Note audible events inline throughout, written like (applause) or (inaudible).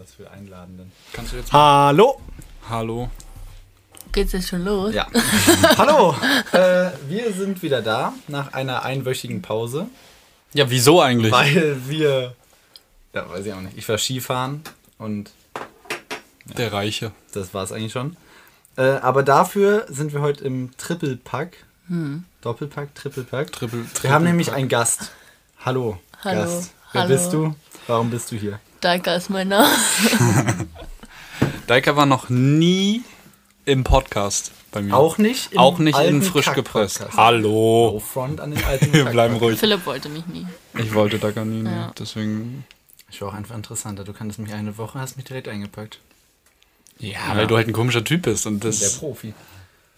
was für Einladenden. Kannst du jetzt Hallo! Hallo. Geht's jetzt schon los? Ja. (laughs) Hallo! Äh, wir sind wieder da nach einer einwöchigen Pause, Ja, wieso eigentlich? weil wir. Ja, weiß ich auch nicht. Ich war Skifahren und Der Reiche. das war es eigentlich schon. Äh, aber dafür sind wir heute im Triple-Pack. Doppelpack, Triple-Pack. Triple, Wir haben nämlich einen Gast. Hallo, Hallo. Gast. Wer Hallo. bist du? Warum bist du hier? Daika ist mein Name. (laughs) Daika war noch nie im Podcast bei mir. Auch nicht? im Auch nicht in frisch gepresst. Hallo. No front an den alten (laughs) Wir bleiben ruhig. Philipp wollte mich nie. Ich wollte Daika nie, ne? Ja. deswegen. Ich war auch einfach interessanter. Du kanntest mich eine Woche, hast mich direkt eingepackt. Ja, weil du halt ein komischer Typ bist und Der das, Profi.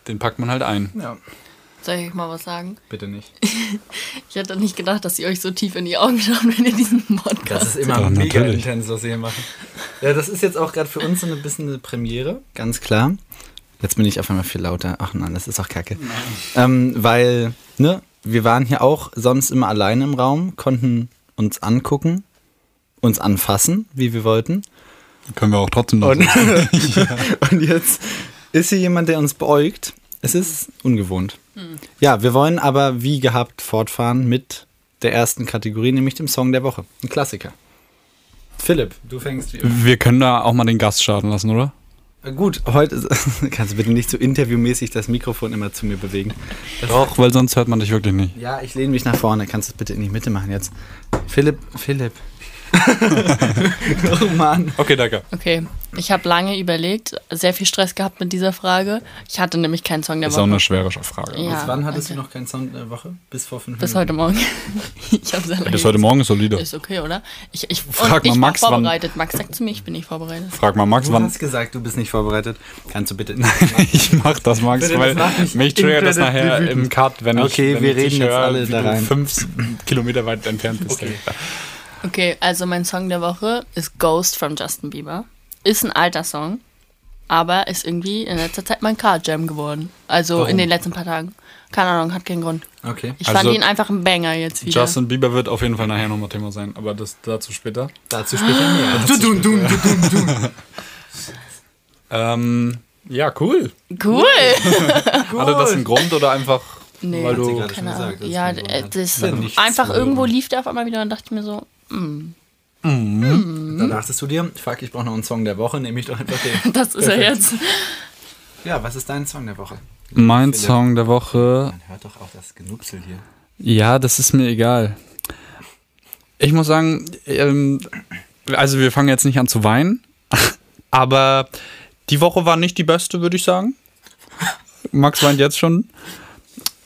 den packt man halt ein. Ja, Soll ich euch mal was sagen? bitte nicht. (laughs) Ich hätte nicht gedacht, dass ihr euch so tief in die Augen schaut, wenn ihr diesen Podcast Das ist immer Ja, mega natürlich. intens, was wir hier machen. Ja, das ist jetzt auch gerade für uns so ein bisschen eine Premiere. Ganz klar. Jetzt bin ich auf einmal viel lauter. Ach nein, das ist auch kacke. Ähm, weil, ne, wir waren hier auch sonst immer alleine im Raum, konnten uns angucken, uns anfassen, wie wir wollten. Können wir auch trotzdem noch. Und, (laughs) und jetzt ist hier jemand, der uns beäugt. Es ist ungewohnt. Ja, wir wollen aber wie gehabt fortfahren mit der ersten Kategorie, nämlich dem Song der Woche. Ein Klassiker. Philipp, du fängst. Wir können da auch mal den Gast starten lassen, oder? Äh, Gut, heute ist- (laughs) kannst du bitte nicht so interviewmäßig das Mikrofon immer zu mir bewegen. Doch, weil sonst hört man dich wirklich nicht. Ja, ich lehne mich nach vorne. Kannst du es bitte in die Mitte machen jetzt? Philipp, Philipp. (laughs) oh Mann. Okay, Daika. Okay, ich habe lange überlegt, sehr viel Stress gehabt mit dieser Frage. Ich hatte nämlich keinen Song der Ist auch Woche. eine schwere Frage. Ja, Bis wann hattest okay. du noch keinen Song der Woche? Bis vor fünf Bis Minuten. heute Morgen. (laughs) ich habe sehr lange Bis heute Morgen ist solide. Ist okay, oder? Ich, ich, Frag mal ich Max, vorbereitet. Max sagt zu mir, ich bin nicht vorbereitet. Frag mal Max, Du wann. hast gesagt, du bist nicht vorbereitet. Kannst du bitte. (laughs) Ich mach das, Max, Bitte, das weil macht mich triggert das nachher im Cut, wenn ich, Okay, wenn wir ich reden jetzt höre, alle wie da du rein. fünf Kilometer weit entfernt bist. Okay. Okay, also mein Song der Woche ist Ghost von Justin Bieber. Ist ein alter Song, aber ist irgendwie in letzter Zeit mein Car Jam geworden. Also Warum? in den letzten paar Tagen. Keine Ahnung, hat keinen Grund. Okay. Ich Also- fand ihn einfach ein Banger jetzt wieder. Justin Bieber wird auf jeden Fall nachher nochmal Thema sein, aber das dazu später. Dazu später mehr. Du, du, du, du, du, du. Ähm, ja, cool. Cool! (laughs) Hatte das einen Grund oder einfach, Nee, weil du. keine Ahnung. gesagt, Ja, das nichts einfach irgendwo lief der auf einmal wieder und dachte ich mir so, mm, Da dachtest du dir, fuck, ich brauche noch einen Song der Woche, nehme ich doch einfach den. (laughs) das ist er jetzt. Ja, was ist dein Song der Woche? Mein Philipp. Song der Woche. Man hört doch auch das Genupsel hier. Ja, das ist mir egal. Ich muss sagen, ähm, also wir fangen jetzt nicht an zu weinen, (laughs) aber die Woche war nicht die beste, würde ich sagen. Max weint jetzt schon.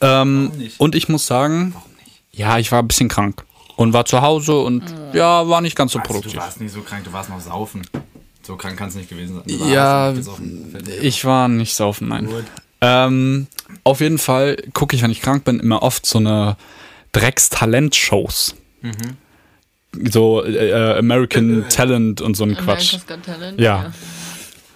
Ähm, Warum nicht? und ich muss sagen, Warum nicht? ja, ich war ein bisschen krank und war zu Hause und ja, war nicht ganz so Also, du produktiv. warst nicht so krank, du warst noch saufen. So krank kann es nicht gewesen sein. Du Ja, Ich war nicht saufen, nein. Ähm, auf jeden Fall gucke ich, wenn ich krank bin, immer oft so eine Drecks-Talent-Shows. So äh, äh, American Talent und so ein Quatsch. Talent. Ja.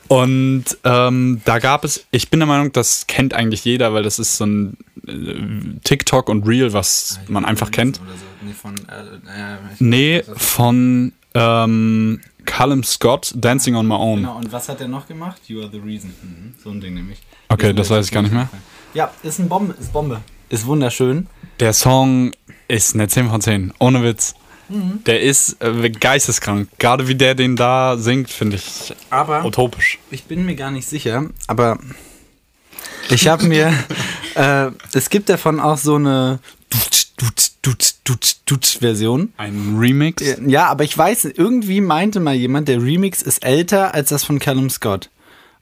Und ähm, da gab es, ich bin der Meinung, das kennt eigentlich jeder, weil das ist so ein äh, TikTok und Reel, was man einfach kennt. So. Nee, von, äh, äh, Nee, von ähm, Callum Scott, Dancing on My Own. Genau, und was hat er noch gemacht? You are the reason. Mhm. So ein Ding nämlich. Okay, mir das weiß ich gar nicht mehr. Ja, ist ein Bombe, ist Bombe. Ist wunderschön. Der Song ist eine 10 von 10, ohne Witz. Mhm. Der ist äh, geisteskrank. Gerade wie der den da singt, finde ich Aber utopisch. ich bin mir gar nicht sicher, aber ich habe mir, (laughs) äh, es gibt davon auch so eine Dutsch, Dutsch, Dutsch, Dutsch Version. Ein Remix. Ja, aber ich weiß, irgendwie meinte mal jemand, der Remix ist älter als das von Callum Scott.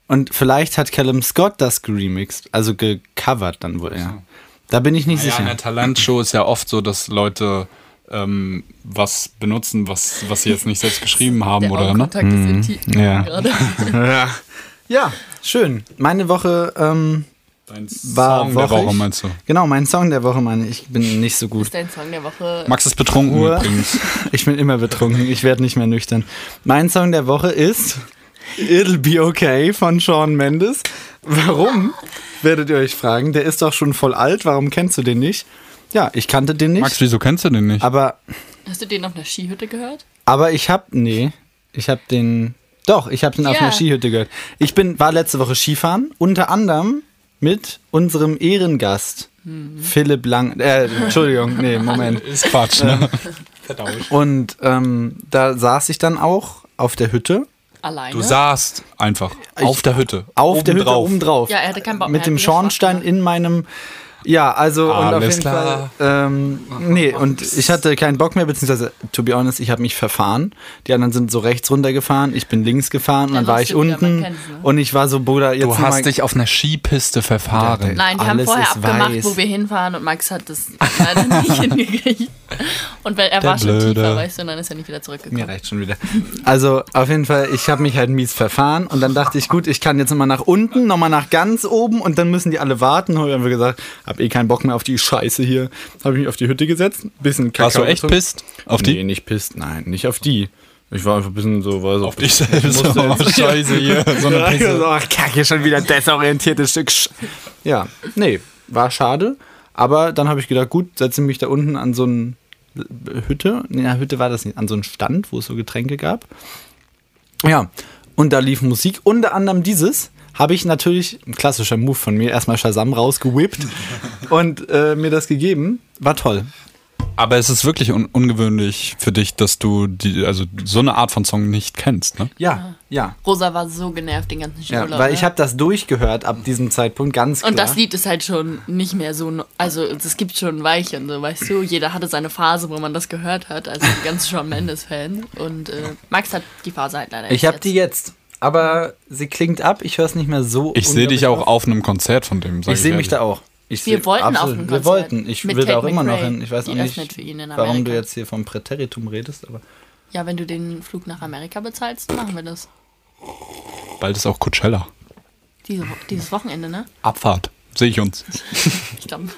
Und vielleicht hat Callum Scott das geremixed, also gecovert dann wohl, ja. Da bin ich nicht Ja, in sicher. der Talentshow ist ja oft so, dass Leute ähm, was benutzen, was, was sie jetzt nicht selbst geschrieben haben, Der oder? Ne? Ist intim Ja. gerade. ja. (laughs) ja, schön. Meine Woche, ähm, Dein War Song der wochig. Woche, meinst du? genau, mein Song der Woche, Mann. Ich bin nicht so gut. ist dein Song der Woche. Max ist betrunken Uhr. übrigens. (laughs) Ich bin immer betrunken, ich werde nicht mehr nüchtern. Mein Song der Woche ist It'll Be Okay von Shawn Mendes. Warum? Werdet ihr euch fragen. Der ist doch schon voll alt, warum kennst du den nicht? Ja, ich kannte den nicht. Max, wieso kennst du den nicht? aber, Hast du den auf einer Skihütte gehört? aber ich hab, nee, ich hab den Doch, ich habe den auf Ja. einer Skihütte gehört. Ich bin, war letzte Woche Skifahren, unter anderem mit unserem Ehrengast Philipp Lang. Äh, Entschuldigung, nee, (laughs) Moment. Ist Quatsch, ne? Und ähm, da saß ich dann auch auf der Hütte. Alleine. Du saßt einfach auf der Hütte. Auf der Hütte Obendrauf. oben drauf. Ja, er hatte keinen Bock Mit dem Schornstein in meinem. Ja, also und auf Alles jeden klar. Fall. Ähm, nee, und ich hatte keinen Bock mehr, beziehungsweise, to be honest, ich habe mich verfahren. Die anderen sind so rechts runtergefahren, ich bin links gefahren und dann Ja, war ich unten ne? und ich war so, Bruder, jetzt Du mal- hast dich auf einer Skipiste verfahren. Nein, wir haben Alles vorher abgemacht, weiß. wo wir hinfahren und Max hat das leider nicht (laughs) hingekriegt. Und weil er Der war schon Blöde. tiefer, weißt du, und dann ist er nicht wieder Mir zurückgekommen. reicht schon wieder. Also auf jeden Fall, ich habe mich halt mies verfahren und dann dachte ich, gut, ich kann jetzt nochmal nach unten, nochmal nach ganz oben und dann müssen die alle warten. Habe ich einfach gesagt, hab eh keinen Bock mehr auf die Scheiße hier. Habe ich mich auf die Hütte gesetzt, bisschen Kakao Warst du echt pisst? Auf die? Nee, nicht pisst, nein, nicht auf die. Ich war einfach ein bisschen so, so Auf dich selbst. (laughs) Oh, (laughs) Scheiße hier. (laughs) So eine Pisse. so, ach, kacke, schon wieder desorientiertes Stück. Ja, nee, war schade. Aber dann habe ich gedacht, gut, setze mich da unten an so eine Hütte. Nee, na, Hütte war das nicht, an so einen Stand, wo es so Getränke gab. Ja, und da lief Musik. Unter anderem dieses habe ich natürlich, ein klassischer Move von mir, erstmal Shazam rausgewippt (laughs) und äh, mir das gegeben. War toll. Aber es ist wirklich un ungewöhnlich für dich, dass du die, also so eine Art von Song nicht kennst, ne? Ja, ja. Rosa war so genervt den ganzen ja Urlaub. weil ne? ich habe das durchgehört ab diesem Zeitpunkt, ganz klar. Und das Lied ist halt schon nicht mehr so, also es gibt schon Weichen, so weißt du, jeder hatte seine Phase, wo man das gehört hat, also die ganzen (laughs) Shawn Mendes-Fans. Und äh, Max hat die Phase halt leider Ich habe die jetzt, aber sie klingt ab. Ich höre es nicht mehr so. Ich sehe dich auch auf einem Konzert von dem. Ich sehe mich da auch. Ich Wir seh- wollten auf absolut. ein Wir Konzert wollten. Ich will da auch immer noch hin. Ich weiß auch nicht, öffnet für ihn in warum du jetzt hier vom Präteritum redest, aber Ja, wenn du den Flug nach Amerika bezahlst, machen wir das. Bald ist auch Coachella. Diese, dieses Wochenende, ne? Abfahrt. Sehe ich uns. (laughs) Ich glaube,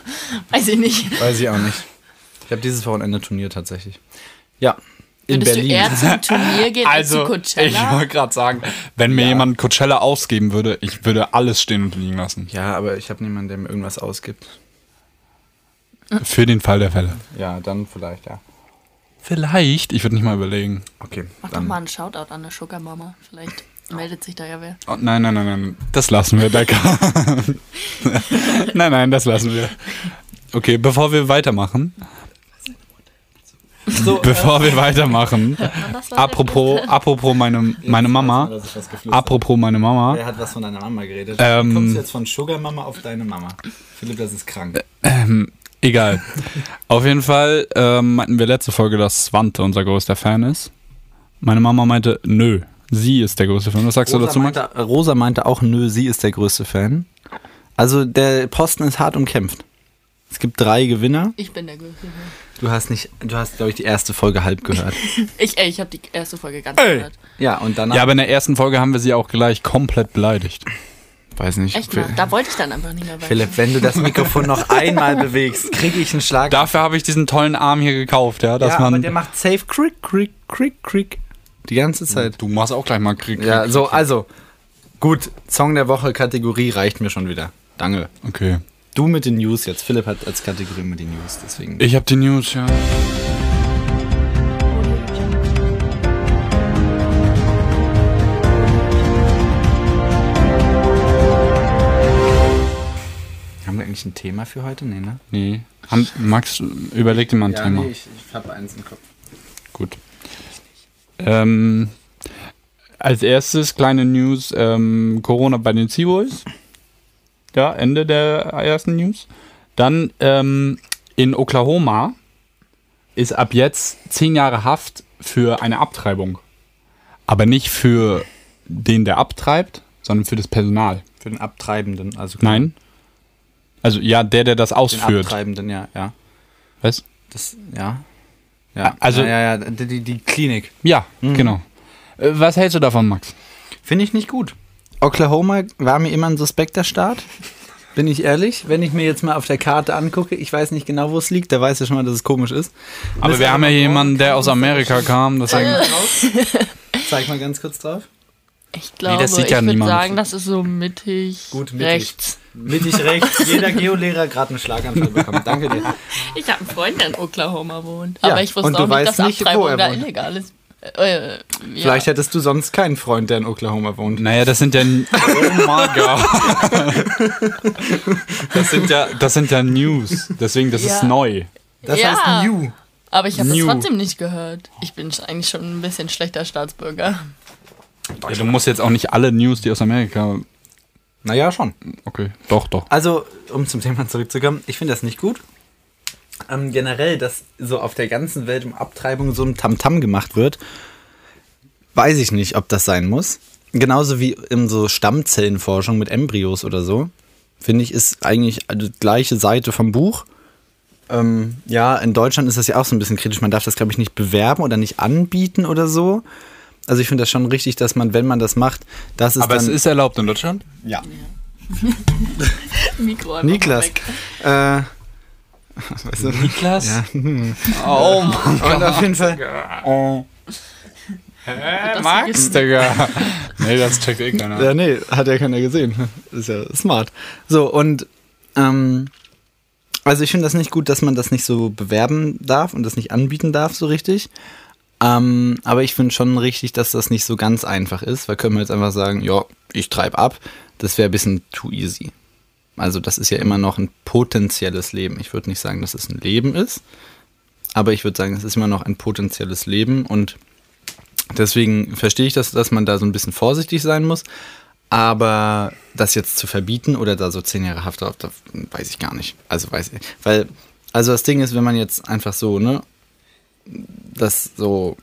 weiß ich nicht. weiß ich auch nicht. Ich habe dieses Wochenende Turnier tatsächlich. Ja, in Würdest Berlin. du eher zum (laughs) Turnier gehen als zu Also, ich Coachella? wollte gerade sagen, wenn mir jemand Coachella ausgeben würde, ich würde alles stehen und liegen lassen. ja, aber ich habe niemanden, der mir irgendwas ausgibt. Für den Fall der Fälle. Ja, dann vielleicht, ja. Vielleicht, ich würde nicht mal überlegen. Okay, Mach doch dann. mal einen Shoutout an der Sugar Mama. Vielleicht meldet sich da ja wer. Oh, nein, nein, nein, nein. Das lassen wir, Becker. (laughs) nein, nein, das lassen wir. Okay, bevor wir weitermachen, So, bevor wir weitermachen, apropos, apropos meine, meine Mama, apropos meine Mama, Wer hat was von deiner Mama geredet? Ähm, du kommst jetzt von Sugar Mama auf deine Mama. Philipp, das ist krank. egal. Auf jeden Fall ähm, meinten wir letzte Folge, dass Swante unser größter Fan ist. Meine Mama meinte, nö, sie ist der größte Fan. Was sagst du Rosa dazu, Max? meinte, Rosa meinte auch, nö, sie ist der größte Fan. Also der Posten ist hart umkämpft. Es gibt drei Gewinner. Ich bin der Größte. Du hast nicht, du hast, glaube ich, die erste Folge halb gehört. (laughs) Ich, ey, ich habe die erste Folge ganz gehört. ja, und danach. Ja, aber in der ersten Folge haben wir sie auch gleich komplett beleidigt. weiß nicht. Echt mal, da wollte ich dann einfach nicht mehr weiter. Philipp, wenn du das Mikrofon noch (laughs) einmal bewegst, kriege ich einen Schlag. Dafür habe ich diesen tollen Arm hier gekauft, ja, dass ja, aber man. der macht safe crick, crick, crick, crick. Die ganze Zeit. du machst auch gleich mal Krieg. Ja, so, also. Gut, Song der Woche, Kategorie reicht mir schon wieder. Danke. Okay. Du mit den News jetzt. Philipp hat als Kategorie mit den News, deswegen. Ich habe die News, ja. Haben wir eigentlich ein Thema für heute? Nee, ne? Nee. Haben, Max, überleg dir mal ein Thema. ich, ich habe eins im Kopf. Gut. Ähm, als erstes kleine News: ähm, Corona bei den Seaboys. Ja, Ende der ersten News. Dann ähm, in Oklahoma ist ab jetzt zehn Jahre Haft für eine Abtreibung. Aber nicht für den, der abtreibt, sondern für das Personal. Für den Abtreibenden, also Nein. Also ja, der, der das den ausführt. Abtreibenden, ja, ja. Weißt? Das, ja. Ja, Also- ja, ja, ja die, die- Klinik. Ja, genau. Äh, Was hältst du davon, Max? Finde ich nicht gut. Oklahoma war mir immer ein suspekter Staat. Bin ich ehrlich? Wenn ich mir jetzt mal auf der Karte angucke, ich weiß nicht genau, wo es liegt, da weiß ja schon mal, dass es komisch ist. Aber wir haben ja jemanden, der aus Amerika kam, deswegen. (laughs) Zeig mal ganz kurz drauf. Ich glaube, das sieht ich ja würde niemand. sagen, das ist so mittig, Gut, mittig. rechts. Mittig rechts, jeder Geolehrer gerade einen Schlaganfall (laughs) bekommen. Danke dir. Ich habe einen Freund, der in Oklahoma wohnt. Ja, Aber ich wusste auch nicht, dass Abtreibung da illegal ist. Äh, ja. Vielleicht hättest du sonst keinen Freund, der in Oklahoma wohnt. Naja, das sind ja. (laughs) Oh mein Gott. Das sind ja, das sind ja News. Deswegen, das Ja. ist neu. Das Ja. heißt New. Aber ich habe das New. trotzdem nicht gehört. Ich bin eigentlich schon ein bisschen schlechter Staatsbürger. Ja, du musst jetzt auch nicht alle News, die aus Amerika. Naja, schon. Okay, doch, doch. Also, um zum Thema zurückzukommen, ich finde das nicht gut. Ähm, generell, dass so auf der ganzen Welt um Abtreibung so ein Tamtam gemacht wird, weiß ich nicht, ob das sein muss. Genauso wie in so Stammzellenforschung mit Embryos oder so. Finde ich, ist eigentlich die gleiche Seite vom Buch. Ähm, ja, in Deutschland ist das ja auch so ein bisschen kritisch. Man darf das, glaube ich, nicht bewerben oder nicht anbieten oder so. Also ich finde das schon richtig, dass man, wenn man das macht, das ist Aber dann... es ist erlaubt in Deutschland? ja. (laughs) Mikro einfach Niklas. mal weg. Äh, weißt du, Niklas? Ja. Oh Mann. Und auf jeden Fall. Oh. Das Max, Digga. Nee, das checkt eh keiner. Ja, nee, hat ja keiner gesehen. Ist ja smart. So, und ähm, also ich finde das nicht gut, dass man das nicht so bewerben darf und das nicht anbieten darf, so richtig. Ähm, aber ich finde schon richtig, dass das nicht so ganz einfach ist, weil können wir jetzt einfach sagen, ja, ich treibe ab. Das wäre ein bisschen too easy. Also das ist ja immer noch ein potenzielles Leben. Ich würde nicht sagen, dass es ein Leben ist, aber ich würde sagen, es ist immer noch ein potenzielles Leben und Deswegen verstehe ich das, dass man da so ein bisschen vorsichtig sein muss. Aber das jetzt zu verbieten oder da so zehn Jahre Haft drauf, weiß ich gar nicht. Also weiß ich. Weil, also das Ding ist, wenn man jetzt einfach so, ne, das so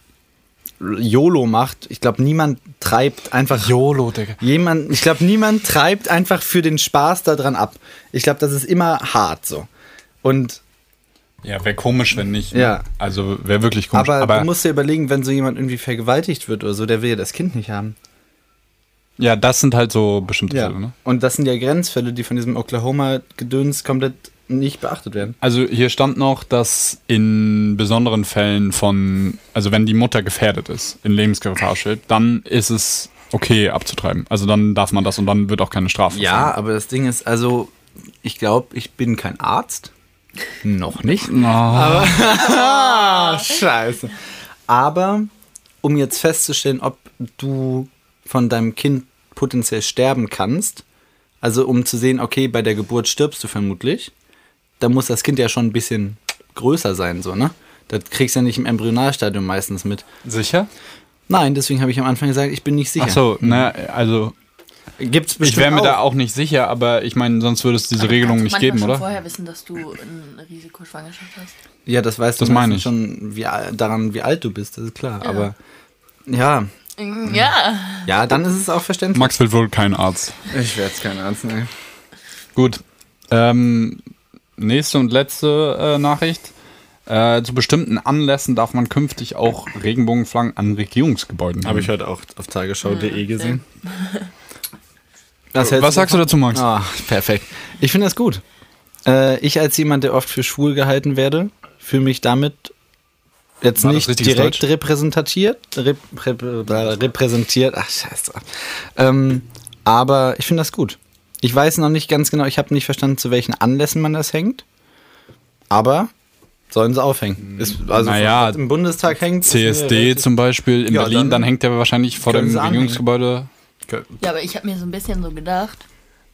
YOLO macht, ich glaube, niemand treibt einfach. YOLO, Digga. Jemand, ich glaube, niemand treibt einfach für den Spaß daran ab. Ich glaube, das ist immer hart so. Und Ja, wäre komisch, wenn nicht. ne? Ja. Also wäre wirklich komisch. aber, du musst dir überlegen, wenn so jemand irgendwie vergewaltigt wird oder so, der will ja das Kind nicht haben. ja, das sind halt so bestimmte Ja. Fälle, ne? Und das sind ja Grenzfälle, die von diesem Oklahoma-Gedöns komplett nicht beachtet werden. Also hier stand noch, dass in besonderen Fällen von, also wenn die Mutter gefährdet ist, in Lebensgefahr steht, dann ist es okay abzutreiben. Also dann darf man das und dann wird auch keine Strafe. Ja, aber das Ding ist, also, ich glaube, ich bin kein Arzt. Noch nicht. fallen. Oh, Ah, (laughs) scheiße. Aber um jetzt festzustellen, ob du von deinem Kind potenziell sterben kannst, also um zu sehen, okay, bei der Geburt stirbst du vermutlich, da muss das Kind ja schon ein bisschen größer sein, so, ne? Das kriegst du ja nicht im Embryonalstadium meistens mit. sicher? Nein, deswegen habe ich am Anfang gesagt, ich bin nicht sicher. Ach so, ne, also Gibt's ich bestimmt wäre mir auch. da auch nicht sicher, aber ich meine, sonst würde es diese Regelung nicht geben, oder? schon vorher wissen, dass du eine Risikoschwangerschaft hast. Ja, das weißt Das du meine meistens schon wie, daran, wie alt du bist, das ist klar. Aber ja, Ja. ja, dann ist es auch verständlich. Max will wohl kein Arzt. Ich werde es kein Arzt, ne. Gut. Ähm, nächste und letzte äh, Nachricht. Äh, zu bestimmten Anlässen darf man künftig auch Regenbogenflaggen an Regierungsgebäuden Habe ich heute auch auf tagesschau.de gesehen. Was sagst du dazu, Max? Ah, perfekt. Ich finde das gut. Äh, ich als jemand, der oft für schwul gehalten werde, fühle mich damit jetzt War nicht direkt Deutsch? repräsentiert. Rep, rep, repräsentiert. Ach, scheiße. Ähm, aber ich finde das gut. Ich weiß noch nicht ganz genau, ich habe nicht verstanden, zu welchen Anlässen man das hängt. Aber sollen sie aufhängen. Ist, also Naja, im Bundestag hängt CSD zum Beispiel in Ja, Berlin, dann, dann hängt der wahrscheinlich vor dem. Regierungsgebäude. Ja, aber ich habe mir so ein bisschen so gedacht,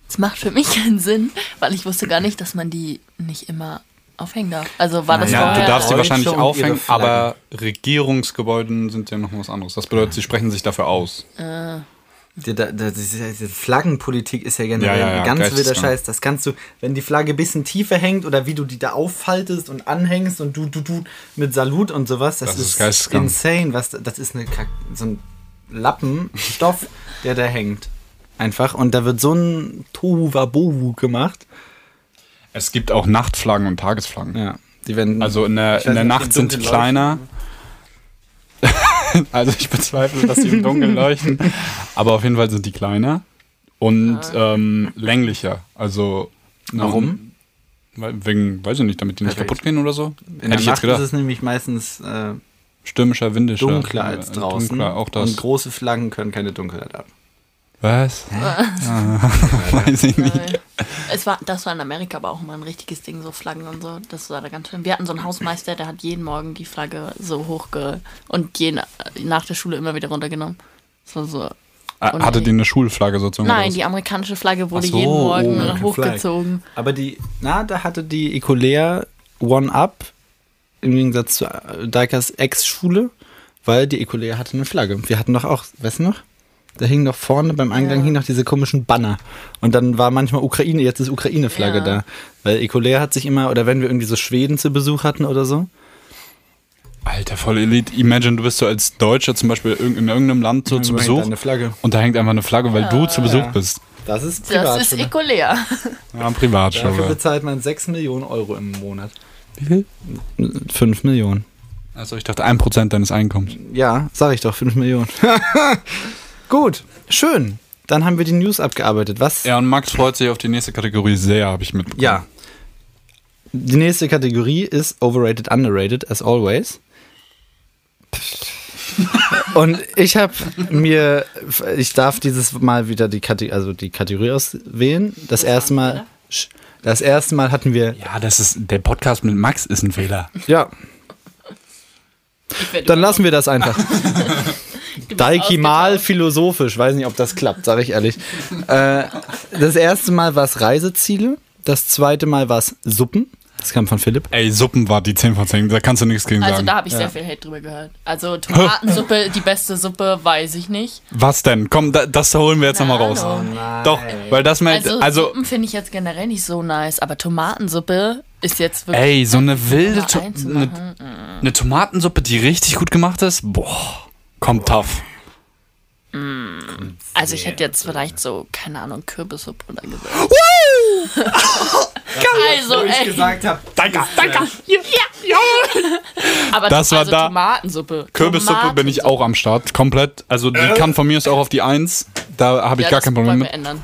es macht für mich (laughs) keinen Sinn, weil ich wusste gar nicht, dass man die nicht immer aufhängen darf. Also war das Naja, Ja, vorher. du darfst sie wahrscheinlich aufhängen, aber Regierungsgebäuden sind ja noch was anderes. Das bedeutet, sie sprechen sich dafür aus. Die, diese, Flaggenpolitik ist ja generell Ja, ja, ja, ein ganz wilder. Scheiß. Das kannst du, wenn die Flagge ein bisschen tiefer hängt oder wie du die da auffaltest und anhängst und du, du, du mit Salut und sowas, das, Das ist insane. Was, das ist eine Kack, so ein Lappen, Stoff, (laughs) der da hängt. Einfach. Und da wird so ein Tohuwabohu gemacht. Es gibt auch Nachtflaggen und Tagesflaggen. Ja. Die werden, Also in der, in der Nacht die sind sie dunkel kleiner. (laughs) also ich bezweifle, dass sie im Dunkeln (laughs) leuchten. Aber auf jeden Fall sind die kleiner und ähm, länglicher. Also Warum? Weil, wegen, weiß ich nicht, damit die nicht Perfekt. kaputt gehen oder so. in Hätte der ich Nacht jetzt gedacht. ist es nämlich meistens äh, Stürmischer, windischer. dunkler als Äh, draußen. Dunkler, auch Und das. große Flaggen können keine Dunkelheit ab. Was? Ah, (laughs) weiß ich nicht. Es war, das war in Amerika aber auch immer ein richtiges Ding, so Flaggen und so. Das war da ganz schön. Wir hatten so einen Hausmeister, der hat jeden Morgen die Flagge so hochge und jeden, nach der Schule immer wieder runtergenommen. Das war so. Ah, Hattet ihr eine Schulflagge sozusagen? Nein, was? die amerikanische Flagge wurde so, jeden Morgen oh, American hochgezogen. Aber die, na, da hatte die Ecolea One Up im Gegensatz zu äh, Daikas Ex-Schule, weil die Ecolea hatte eine Flagge. Wir hatten doch auch, weißt du noch? Da hing doch vorne beim Eingang Ja. hing noch diese komischen Banner. Und dann war manchmal Ukraine, jetzt ist Ukraine-Flagge Ja. da. Weil Ecolea hat sich immer, oder wenn wir irgendwie so Schweden zu Besuch hatten oder so. Alter, voll Elite. Imagine, du bist so als Deutscher zum Beispiel in irgendeinem Land so zu Hängt Besuch Eine Flagge. und da hängt einfach eine Flagge, weil du zu Besuch Ja. bist. Das ist Das ist (laughs) Privatschule. Ecolea. Ja, Dafür Privatschule. bezahlt man 6 Millionen Euro im Monat. Wie viel? 5 Millionen. Also ich dachte 1% deines Einkommens. Ja, sag ich doch, 5 Millionen. (laughs) Gut, schön. Dann haben wir die News abgearbeitet. Was? Ja, und Max freut sich auf die nächste Kategorie sehr, habe ich mitbekommen. Ja. Die nächste Kategorie ist Overrated, Underrated, as always. (laughs) Und ich habe mir, ich darf dieses Mal wieder die, Kate also die Kategorie auswählen. Das erste Mal, das erste Mal hatten wir, Ja, das ist, der Podcast mit Max ist ein Fehler. ja, dann lassen wir das einfach. (laughs) Du bist Daiki mal ausgetauscht. philosophisch, weiß nicht, ob das klappt, sage ich ehrlich. Äh, das erste Mal war es Reiseziele, das zweite Mal war es Suppen. Das kam von Philipp. Ey, Suppen war die 10 von 10, da kannst du nichts gegen Also sagen. da habe ich sehr viel Hate drüber gehört. Also (laughs) Tomatensuppe, die beste Suppe, weiß ich nicht. Was denn? Komm, da, das holen wir jetzt nochmal raus. Hallo. Doch, weil das mal, Also, also, Suppen finde ich jetzt generell nicht so nice, aber Tomatensuppe ist jetzt wirklich. ey, so eine wilde, to eine, eine Tomatensuppe, die richtig gut gemacht ist, boah, kommt tough. Also ich hätte jetzt vielleicht so, keine Ahnung, Kürbissuppe oder gesagt. also, ey. gesagt habe, Danke, danke. Aber Das war also da. Tomatensuppe. Kürbissuppe bin ich auch am Start, komplett. Also die kann von mir aus auch auf die 1, da habe ich ja, gar kein Problem mit. ändern.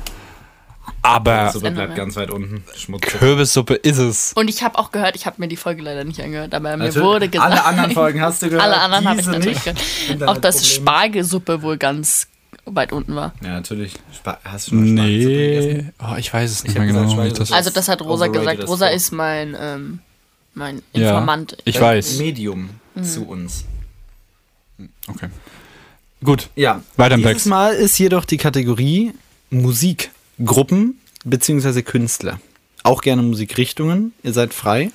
Aber Suppe bleibt ganz weit unten. Schmutz. Kürbissuppe ist es. Und ich habe auch gehört, ich habe mir die Folge leider nicht angehört, aber mir Natürlich. wurde gesagt. Alle anderen Folgen hast du (laughs) gehört. Alle anderen habe ich natürlich nicht. gehört. Auch dass Probleme. Spargelsuppe wohl ganz weit unten war. Ja, natürlich. Spa hast du schon mal Spargelsuppe gegessen? Nee, oh, ich weiß es nicht mehr genau. das Also das hat Rosa gesagt. Rosa ist mein, ähm, mein Ja, Informant. ich weiß. Medium Mhm. zu uns. Okay. Gut, Ja. Weiter im Dieses Text. Mal ist jedoch die Kategorie Musikgruppen bzw. Künstler. Auch gerne Musikrichtungen. Ihr seid frei.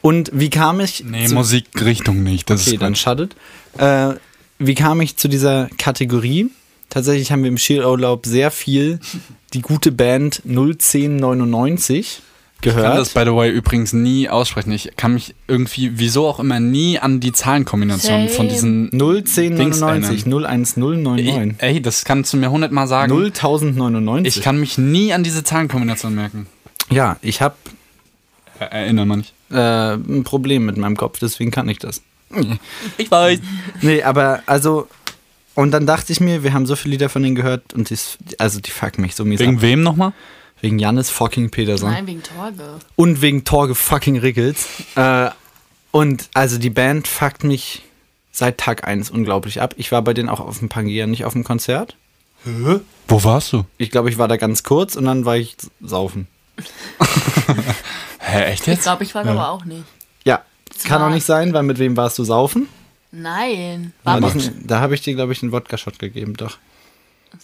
Und wie kam ich nee, zu Musikrichtung nicht. Das Okay, ist dann schadet. Äh, wie kam ich zu dieser Kategorie? Tatsächlich haben wir im Skiurlaub sehr viel die gute Band 01099 Ich kann das, gehört. by the way, übrigens nie aussprechen. Ich kann mich irgendwie, wieso auch immer, nie an die Zahlenkombination von Same. diesen... 01099, 01099, Ey, das kannst du mir hundertmal sagen. 01099. Ich kann mich nie an diese Zahlenkombination merken. ja, ich habe Äh, erinnern man nicht. äh, ein Problem mit meinem Kopf, deswegen kann ich das. (laughs) Ich weiß. Nee, aber also. Und dann dachte ich mir, wir haben so viele Lieder von denen gehört und die, also die fucken mich so mies Wegen ab. wem nochmal? Wegen Jannis fucking Peterson. Nein, wegen Torge. Und wegen Torge fucking Rickels. äh, und also die Band fuckt mich seit Tag 1 unglaublich ab. Ich war bei denen auch auf dem Pangea, nicht auf dem Konzert. Wo warst du? Ich glaube, ich war da ganz kurz und dann war ich saufen. Hä, echt Ich jetzt? glaube, ich war da aber auch nicht. Ja, kann war- auch nicht sein, weil mit wem warst du saufen? Nein. Da, War ich- da habe ich dir, glaube ich, einen Wodka-Shot gegeben, doch.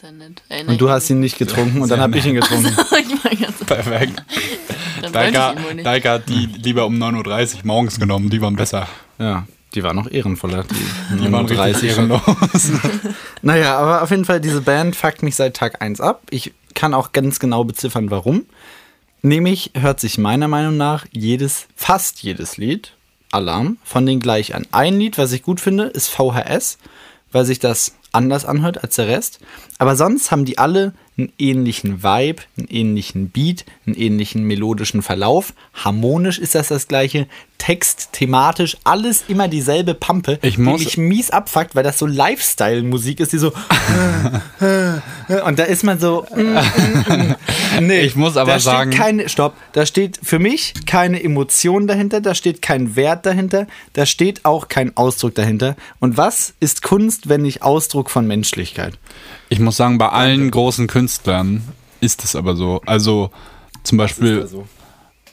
Sehr nett. Erinnere Und du hast ihn nicht getrunken und dann habe ich ihn getrunken. mich. (laughs) ich ganz Perfekt. (laughs) Daika. Daika hat die lieber um 9.30 Uhr morgens genommen, die waren besser. Ja, die war noch ehrenvoller. Die, Die waren richtig ehrenlos. (laughs) Naja, aber auf jeden Fall, diese Band fuckt mich seit Tag 1 ab. Ich kann auch ganz genau beziffern, warum. Nämlich hört sich meiner Meinung nach jedes, fast jedes Lied, Alarm, von denen gleich an. Ein Lied, was ich gut finde, ist VHS, weil sich das anders anhört als der Rest. Aber sonst haben die alle einen ähnlichen Vibe, einen ähnlichen Beat, einen ähnlichen melodischen Verlauf. Harmonisch ist das das gleiche. Text, thematisch, alles immer dieselbe Pampe, Ich die muss- mich mies abfuckt, weil das so Lifestyle-Musik ist, die so (laughs) und da ist man so (laughs) nee, Ich muss aber da steht sagen- keine, stopp, da steht für mich keine Emotion dahinter, da steht kein Wert dahinter, da steht auch kein Ausdruck dahinter und was ist Kunst, wenn nicht Ausdruck von Menschlichkeit? Ich muss sagen, bei allen großen Künstlern ist es aber so. Also zum Beispiel, so.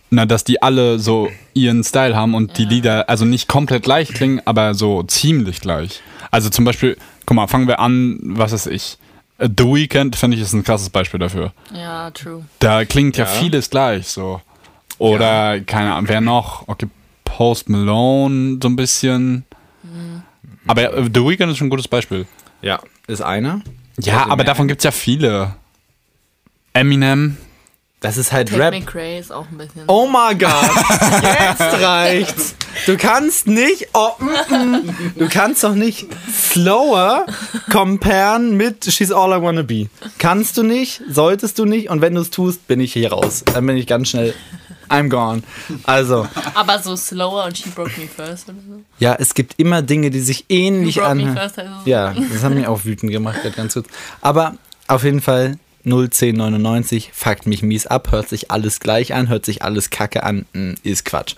na, dass die alle so ihren Style haben und die Ja. Lieder also nicht komplett gleich klingen, aber so ziemlich gleich. Also zum Beispiel, guck mal, fangen wir an, was ist ich? The Weeknd, finde ich, ist ein krasses Beispiel dafür. Ja, true. Da klingt ja, Ja. vieles gleich so. Oder, keine Ahnung, wer noch? Okay, Post Malone so ein bisschen. Aber äh, The Weeknd ist schon ein gutes Beispiel. Ja, ist einer. Ja, Also aber davon gibt es ja viele. Eminem. Das ist halt Tate Rap. McRae ist auch ein bisschen. Oh my God, (laughs) jetzt reicht's. Du kannst nicht, oh, mm, mm. du kannst doch nicht slower comparen mit She's All I Wanna Be. Kannst du nicht, solltest du nicht und wenn du es tust, bin ich hier raus. Dann bin ich ganz schnell, I'm gone. Also, Aber so slower und She Broke Me First oder so. ja, es gibt immer Dinge, die sich ähnlich You Broke Me anhören. Es. Ja, das hat mich auch wütend gemacht, ganz kurz. Aber auf jeden Fall 01099 fuckt mich mies ab, hört sich alles gleich an, hört sich alles kacke an, mm, ist Quatsch.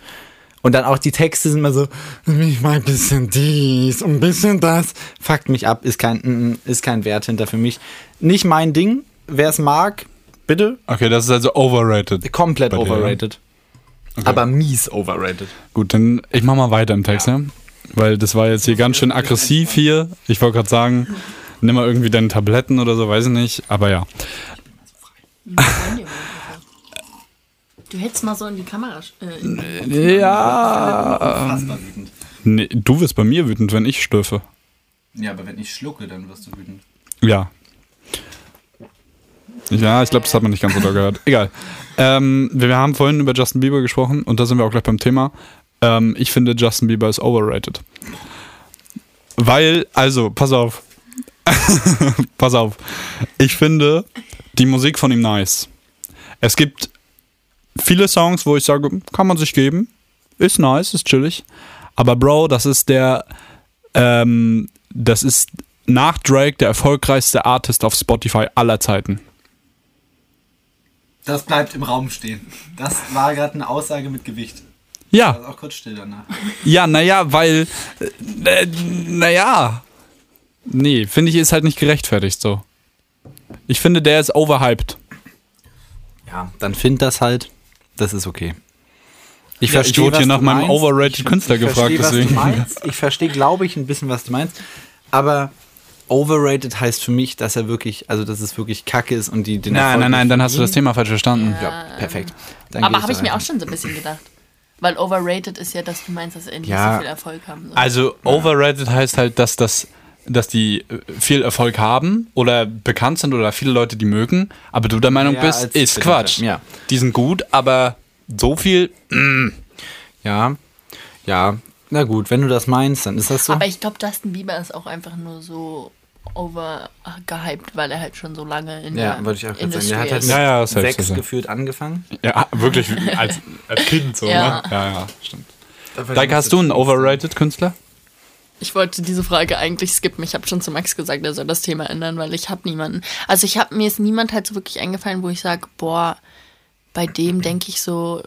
Und dann auch die Texte sind immer so, ich mal ein bisschen dies und ein bisschen das. Fuckt mich ab, ist kein, mm, ist kein Wert hinter für mich. Nicht mein Ding. Wer es mag, bitte. Okay, das ist also overrated. Komplett ja? overrated. Aber mies overrated. Gut, dann ich mach mal weiter im Text, ja. Weil das war jetzt hier ganz schön aggressiv hier. Ich wollte gerade sagen, nimm mal irgendwie deine Tabletten oder so, weiß ich nicht. Aber ja. (laughs) Du hättest mal so in die Kamera. Äh, in Ja. Unfassbar wütend. Nee, du wirst bei mir wütend, wenn ich schlürfe. Ja, aber wenn ich schlucke, dann wirst du wütend. Ja. Ja, ich glaube, das hat man nicht ganz so doll gehört. Egal. Ähm, wir haben vorhin über Justin Bieber gesprochen und da sind wir auch gleich beim Thema. Ähm, ich finde, Justin Bieber ist overrated. Weil, also, pass auf. (laughs) pass auf. Ich finde die Musik von ihm nice. Es gibt viele Songs, wo ich sage, kann man sich geben. Ist nice, ist chillig. Aber Bro, das ist der, ähm, das ist nach Drake der erfolgreichste Artist auf Spotify aller Zeiten. Das bleibt im Raum stehen. Das war gerade eine Aussage mit Gewicht. Ja, auch kurz still danach. ja, naja, weil, äh, naja, nee, finde ich, ist halt nicht gerechtfertigt so. Ich finde, der ist overhyped. Ja, dann find das halt. Das ist okay. Ich Ja, ich wurde hier nach meinem overrated Ich- Künstler ich gefragt, verstehe, was deswegen. Du meinst. Ich verstehe, glaube ich, ein bisschen, was du meinst. Aber overrated heißt für mich, dass er wirklich, also dass es wirklich kacke ist und die den Nein, Erfolg nein, nein, dann hast du das. Thema falsch verstanden. Ja, perfekt. Dann aber habe ich mir auch schon so ein bisschen gedacht. Weil overrated ist ja, dass du meinst, dass er nicht Ja. so viel Erfolg haben soll. Also overrated heißt halt, dass das dass die äh, viel Erfolg haben oder bekannt sind oder viele Leute die mögen, aber du der Meinung Ja, bist, ist Bitte, Quatsch. ja. Die sind gut, aber so viel. Ja, ja. Na gut, wenn du das meinst, dann ist das so. Aber ich glaube, Justin Bieber ist auch einfach nur so overgehyped, weil er halt schon so lange in ja, der wollte ich auch gerade sagen. Industrie Der hat halt Ja, ja, sechs gefühlt angefangen. Ja, wirklich als, als Kind so, Ja. ne? Ja, ja, stimmt. Deike, hast du einen overrated Künstler? Ich wollte diese Frage eigentlich skippen. Ich habe schon zu Max gesagt, er soll das Thema ändern, weil ich habe niemanden. Also ich habe mir ist niemand halt so wirklich eingefallen, wo ich sage, boah, bei dem denke ich so,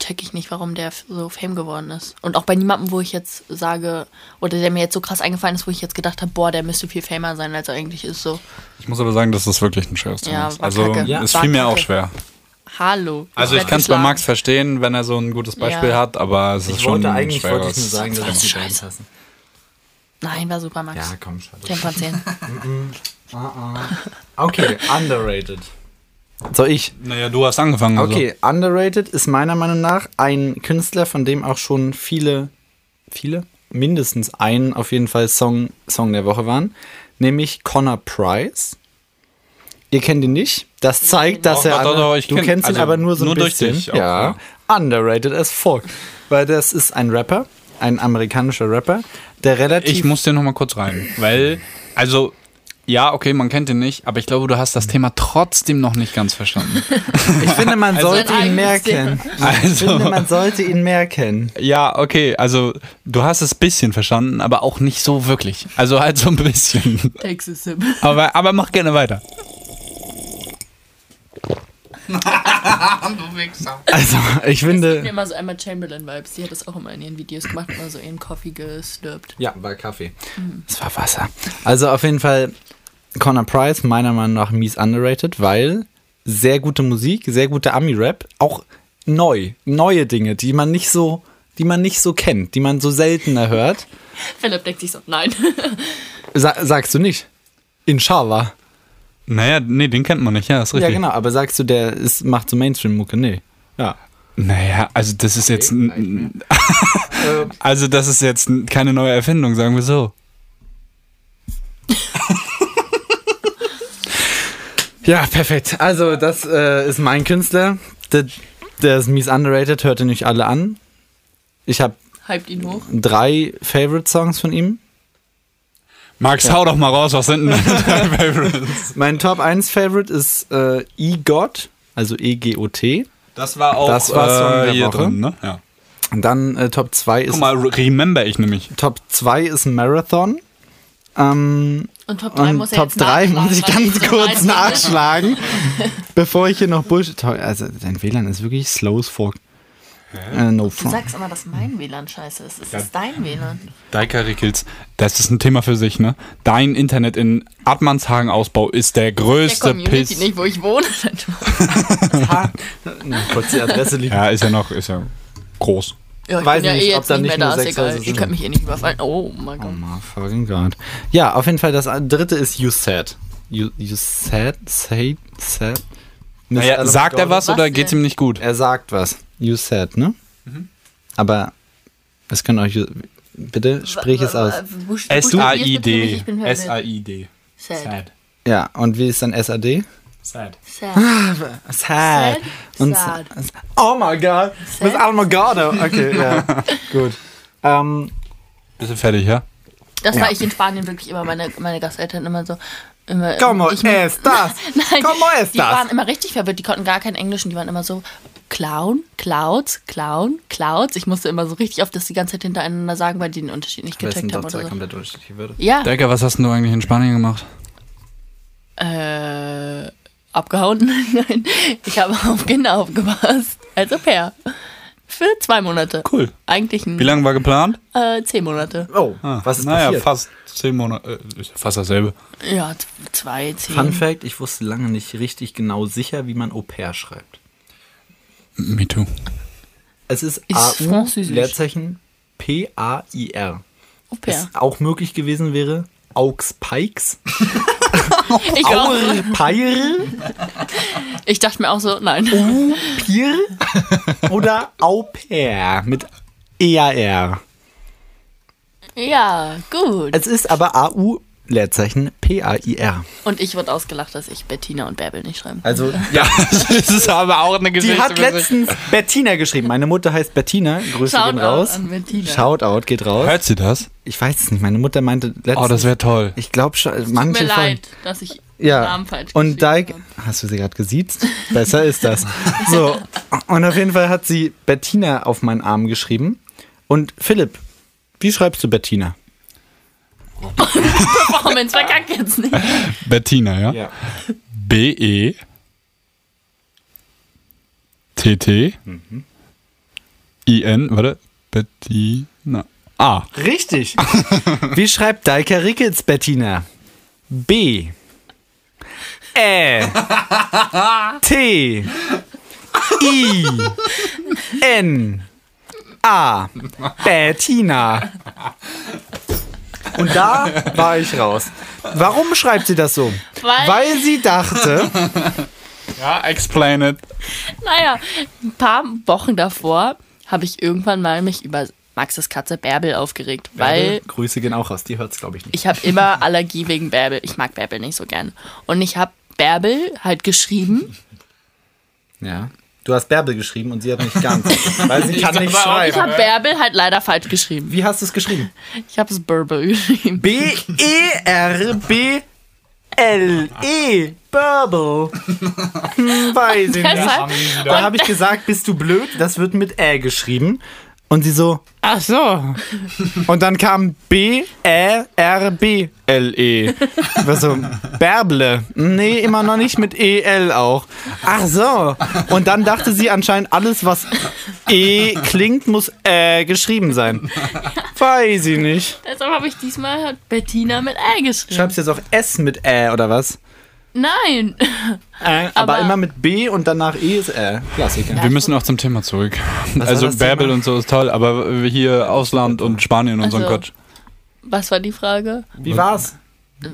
check ich nicht, warum der so Fame geworden ist. Und auch bei niemandem, wo ich jetzt sage, oder der mir jetzt so krass eingefallen ist, wo ich jetzt gedacht habe, boah, der müsste viel famer sein, als er eigentlich ist. So, Ich muss aber sagen, dass das wirklich ein schweres Thema Ja, ist. Also. Ja. es fiel mir auch schwer. hallo. Also, ich kann es bei. Max verstehen, wenn er so ein gutes Beispiel Ja. hat, aber es ist Ich schon wollte ein eigentlich wollte schweres ich nur sagen, dass Das die ist Band scheiße. hassen. Nein, war super, Max. Ja, komm, schade. 10 von 10. Okay, (laughs) underrated. Soll ich? Naja, du hast angefangen. also. Okay, underrated ist meiner Meinung nach ein Künstler, von dem auch schon viele, viele, mindestens ein auf jeden Fall Song, Song der Woche waren, nämlich Connor Price. Ihr kennt ihn nicht. Das zeigt, dass Doch, er. doch, doch, ich du kenn- kennst ihn also aber nur so ein nur durch bisschen. dich auch, ja. Underrated as fuck. Weil das ist ein Rapper, ein amerikanischer Rapper, der relativ. Ich muss dir noch mal kurz rein, weil, also, ja, okay, man kennt ihn nicht, aber ich glaube, du hast das Thema trotzdem noch nicht ganz verstanden. (laughs) ich finde, man (laughs) sollte Sein ihn mehr kennen. Ich Also, finde, man sollte ihn mehr kennen. ja, okay, also, du hast es ein bisschen verstanden, aber auch nicht so wirklich. Also halt so ein bisschen. Texas Sim. Aber, aber mach gerne weiter. Also, ich Mir finde. immer so einmal Chamberlain-Vibes. Die hat das auch immer in ihren Videos gemacht, immer so ihren Coffee geslurpt. Ja, war Kaffee. Es war Wasser. Also auf jeden Fall, Connor Price meiner Meinung nach mies underrated, weil sehr gute Musik, sehr gute Ami-Rap, auch neu, neue Dinge, die man nicht so, die man nicht so kennt, die man so seltener hört. (laughs) Philipp denkt sich so, nein. (laughs) Sa sagst du nicht? Inshallah. Naja, nee, den kennt man nicht, ja, ist richtig. Ja, genau, aber sagst du, der ist, macht so Mainstream-Mucke? Nee. Ja. Naja, also das ist jetzt. (laughs) also, das ist jetzt keine neue Erfindung, sagen wir so. Ja, perfekt. Also, das äh, ist mein Künstler. Der, der ist mies underrated, hört ihr nicht alle an. Ich habe ihn drei Favorite-Songs von ihm. Max, hau doch mal raus, was sind denn deine drei (laughs) Favorites? Mein Top 1 Favorite ist äh, E-God, also E-G-O-T. Das war auch Das war Song der hier Woche. drin, ne? Ja. Und dann äh, Top 2 ist Guck mal, remember ich nämlich. Top 2 ist Marathon. Ähm, Und Top 3 und muss er Top jetzt 3 nachschlagen, muss ich ganz so (laughs) kurz nachschlagen, (laughs) bevor ich hier noch Bullshit. Also, dein WLAN ist wirklich slow as fuck. Äh, no Du front. sagst immer, dass mein WLAN scheiße ist. Es ist dein WLAN. Deika Rickels, das ist ein Thema für sich, ne? Dein Internet in Admanshagen-Ausbau ist der Der größte Community Piss. nicht, wo ich wohne. (laughs) Kurz die Adresse liegen. Ja, ist ja noch, ist ja groß. Ja, ich Weiß bin ja nicht, eh ob jetzt da nicht nicht mehr nur da, ist egal. Ihr könnt mich eh nicht überfallen. Oh mein Oh Gott. my fucking god. Ja, auf jeden Fall das dritte ist You Said. You, you Said, Said, Said. Naja, sagt er was Was oder denn? geht's ihm nicht gut? Er sagt was. You Said, ne? Mhm. Aber es können euch. Bitte sprich es aus. S-A-I-D. S-A-I-D. Sad. Ja, und wie ist dann SAD? Sad. Sad. Sad. Sad? Und Sad. Oh my god. Miss Almogado. Okay, ja. (laughs) Gut. Ähm, Bist du fertig, ja? Das Ja. war ich in Spanien wirklich immer, meine, meine Gasteltern immer so. Immer, Como ich, estas? (laughs) Nein, Como die estas? waren immer richtig verwirrt, die konnten gar kein Englisch und die waren immer so Clown, Clouds, Clown, Clouds. Ich musste immer so richtig oft das die ganze Zeit hintereinander sagen, weil die den Unterschied nicht gecheckt haben oder so. komplett unterschiedliche Wörter. Ja, Deika, was hast denn du eigentlich in Spanien gemacht? äh, abgehauen. (laughs) Nein, ich habe auf Kinder aufgepasst. Als Au pair. Für zwei Monate. Cool. Eigentlich ein, Wie lange war geplant? äh, zehn Monate. Oh, was ist naja, passiert? fast zehn Monate. Äh, ist fast dasselbe. Ja, zwei, zehn. Fun Fact, ich wusste lange nicht richtig genau sicher, wie man Au pair schreibt. Me too. Es ist, Ist französisch. Leerzeichen P-A-I-R. Au pair. Es auch möglich gewesen wäre Aux Pikes, (laughs) Ich, Peir, ich dachte mir auch so, nein. Pier oder Au pair mit E-A-R. Ja, gut. Es ist aber AU, Leerzeichen P-A-I-R. Und ich wurde ausgelacht, dass ich Bettina und Bärbel nicht schreiben. Also, Ja, (laughs) das ist aber auch eine Geschichte. die hat letztens Bettina geschrieben. Meine Mutter heißt Bettina. Grüße gehen Shoutout raus. an Bettina. Shoutout geht raus. Hört sie das? Ich weiß es nicht. Meine Mutter meinte letztens. Oh, das wäre toll. ich glaube schon, Tut manche mir von. leid, dass ich Ja. den Namen falsch Und Dike, hast du sie gerade gesiezt? Besser ist das. (laughs) So, und auf jeden Fall hat sie Bettina auf meinen Arm geschrieben. Und Philipp, wie schreibst du Bettina? Performance verkackt jetzt nicht. Bettina, ja? Ja. B-E T-T I-N, warte. Bettina. A. Richtig. Wie schreibt Daika Ricketts Bettina? B. Ä. T. I. N. A. Bettina. Und da war ich raus. Warum schreibt sie das so? Weil- Weil sie dachte, Ja, explain it. Naja, ein paar Wochen davor habe ich irgendwann mal mich über Maxes Katze Bärbel aufgeregt, weil Grüße gehen auch raus, die hört es glaube ich nicht. ich habe immer Allergie wegen Bärbel. Ich mag Bärbel nicht so gern. Und ich habe Bärbel halt geschrieben. Ja. Du hast Bärbel geschrieben und sie hat nicht ganz, (laughs) weil sie kann nicht Ich schreiben. habe Bärbel halt leider falsch geschrieben. Wie hast du es geschrieben? Ich habe es Bärbel geschrieben. B-E-R-B-L-E. Bärbel. Hm, (laughs) weiß ich nicht. Da habe ich gesagt, bist du blöd? Das wird mit Ä geschrieben. Und sie so, ach so. Und dann kam B-E-R-B-L-E. Was so, Bärble. Nee, immer noch nicht mit E-L auch. Ach so. Und dann dachte sie anscheinend, alles, was E klingt, muss Ä geschrieben sein. Weiß ich nicht. Deshalb habe ich diesmal Bettina mit Ä geschrieben. Schreibst jetzt auch S mit Ä oder was? Nein. Äh, (laughs) aber, Aber- immer mit B und danach E ist Ä. Klassiker. Wir müssen auch zum Thema zurück. war also Bärbel Thema? und so ist toll, aber hier Ausland und Spanien und so ein Also- Quatsch. Was war die Frage? Wie war's?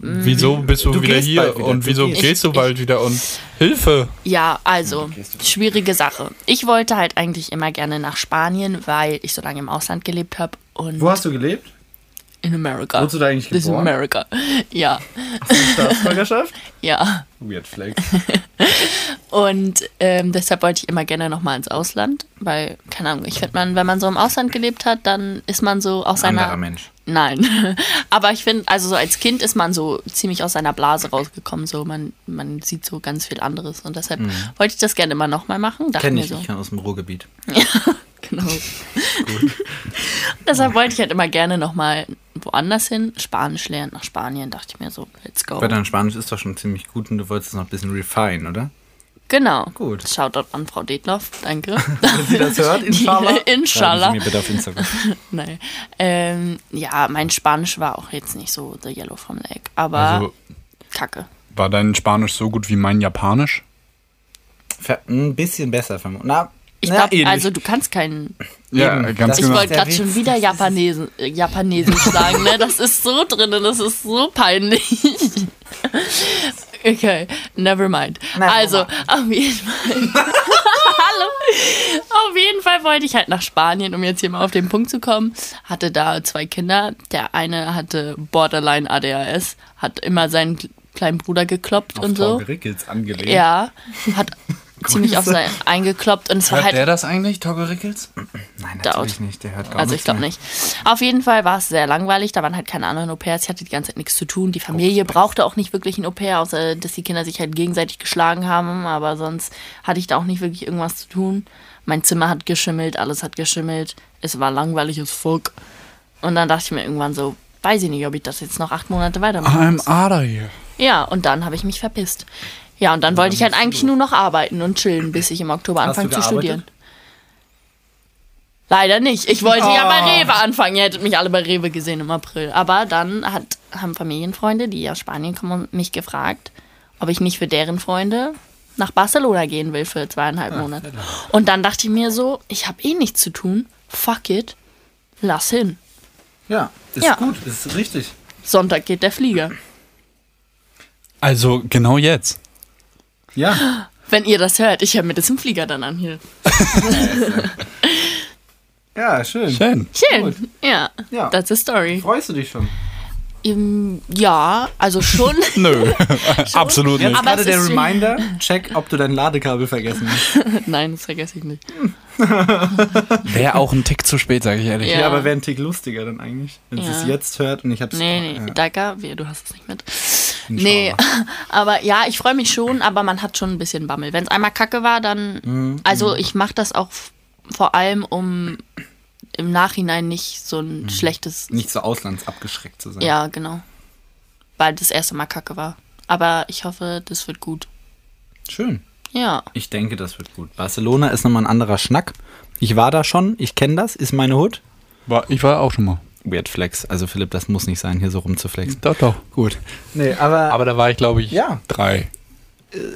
Wieso bist du, Du wieder hier wieder, und du wieso gehst. gehst du Ich- bald wieder und Hilfe? Ja, also, schwierige Sache. Ich wollte halt eigentlich immer gerne nach Spanien, weil ich so lange im Ausland gelebt habe und Wo hast du gelebt? In America. Wurdest du da eigentlich This is geboren? America. (laughs) Ja, Staatsbürgerschaft? (laughs) ja. Weird Flag. (laughs) Und ähm, deshalb wollte ich immer gerne nochmal ins Ausland, weil, keine Ahnung, ich finde, man, wenn man so im Ausland gelebt hat, dann ist man so aus seiner. Anderer Mensch. Nein. Aber ich finde, also so als Kind ist man so ziemlich aus seiner Blase rausgekommen. So, man, man sieht so ganz viel anderes. Und deshalb wollte ich das gerne immer nochmal machen. Dachte Kenn mir ich, so. ich kann aus dem Ruhrgebiet. Genau. (laughs) Deshalb wollte ich halt immer gerne nochmal woanders hin, Spanisch lernen, nach Spanien, dachte ich mir so, let's go. Weil dein Spanisch ist doch schon ziemlich gut und du wolltest es noch ein bisschen refine, oder? Genau. Gut. Shoutout an Frau Detloff, danke. (laughs) Wenn sie das hört, (laughs) inshallah. Schreiben Inshallah. Sie mir bitte auf Instagram. Nein. Ähm, ja, mein Spanisch war auch jetzt nicht so the yellow from Lake, aber Also kacke. war dein Spanisch so gut wie mein Japanisch? Ein bisschen besser vermutlich. Na, Ich glaube, also du kannst keinen. Ja, Eben, ganz Ich genau. wollte gerade schon wieder Japanesen, äh, Japanesisch sagen, ne? Das ist so drin, das ist so peinlich. Okay, never mind. Never also, mind. auf jeden Fall. (laughs) Hallo. Auf jeden Fall wollte ich halt nach Spanien, um jetzt hier mal auf den Punkt zu kommen. Hatte da zwei Kinder. Der eine hatte Borderline ADHS, hat immer seinen kleinen Bruder gekloppt auf und so. Torge Rickels angelehnt. Ja, hat ziemlich auf sein eingekloppt und es war halt das eigentlich, Togge Rickels? Nein, Dauert. natürlich nicht. Der hört gar Also ich glaube nicht. Auf jeden Fall war es sehr langweilig. Da waren halt keine anderen Au-pairs. Ich hatte die ganze Zeit nichts zu tun. Die Familie brauchte auch nicht wirklich ein Au-pair, außer dass die Kinder sich halt gegenseitig geschlagen haben. Aber sonst hatte ich da auch nicht wirklich irgendwas zu tun. Mein Zimmer hat geschimmelt, alles hat geschimmelt. Es war langweilig as fuck. Und dann dachte ich mir irgendwann so, weiß ich nicht, ob ich das jetzt noch acht Monate weitermachen muss. I'm out of here. Ja, und dann habe ich mich verpisst. Ja, und dann wollte ich halt eigentlich nur noch arbeiten und chillen, bis ich im Oktober anfange zu studieren. Leider nicht. Ich wollte ja bei Oh. Rewe anfangen. Ihr hättet mich alle bei Rewe gesehen im April. Aber dann hat, haben Familienfreunde, die aus Spanien kommen, mich gefragt, ob ich nicht für deren Freunde nach Barcelona gehen will für zweieinhalb Monate. Und dann dachte ich mir so, ich habe eh nichts zu tun. Fuck it. Lass hin. Ja, ist Ja. gut, ist richtig. Sonntag geht der Flieger. Also genau jetzt. Ja, Wenn ihr das hört, ich höre mir das im Flieger dann an hier. (laughs) ja, schön. Schön. Schön. Ja. Ja. That's a story. Freust du dich schon? Ähm, ja, also schon. (laughs) Nö, absolut Jetzt nicht. Aber gerade es der Reminder, check, ob du dein Ladekabel vergessen hast. (laughs) Nein, das vergesse ich nicht. Wäre auch ein Tick zu spät, sage ich ehrlich. Ja. Ja, aber wäre ein Tick lustiger dann eigentlich, wenn sie Ja. es jetzt hört und ich hab's. Nee, nee, Ja, Daika, wir- du hast es nicht mit. Nee, (laughs) aber ja, ich freue mich schon, aber man hat schon ein bisschen Bammel. Wenn es einmal kacke war, dann. Mhm. Also, ich mache das auch vor allem, um im Nachhinein nicht so ein schlechtes. Nicht so auslandsabgeschreckt zu sein. Ja, genau. Weil das erste Mal kacke war. Aber ich hoffe, das wird gut. Schön. Ja. Ich denke, das wird gut. Barcelona ist nochmal ein anderer Schnack. Ich war da schon, ich kenne das, ist meine Hut. War, ich war auch schon mal. Weird Flex. Also Philipp, das muss nicht sein, hier so rumzuflexen. Doch, doch. Gut. Nee, aber, Aber da war ich, glaube ich, Ja. drei.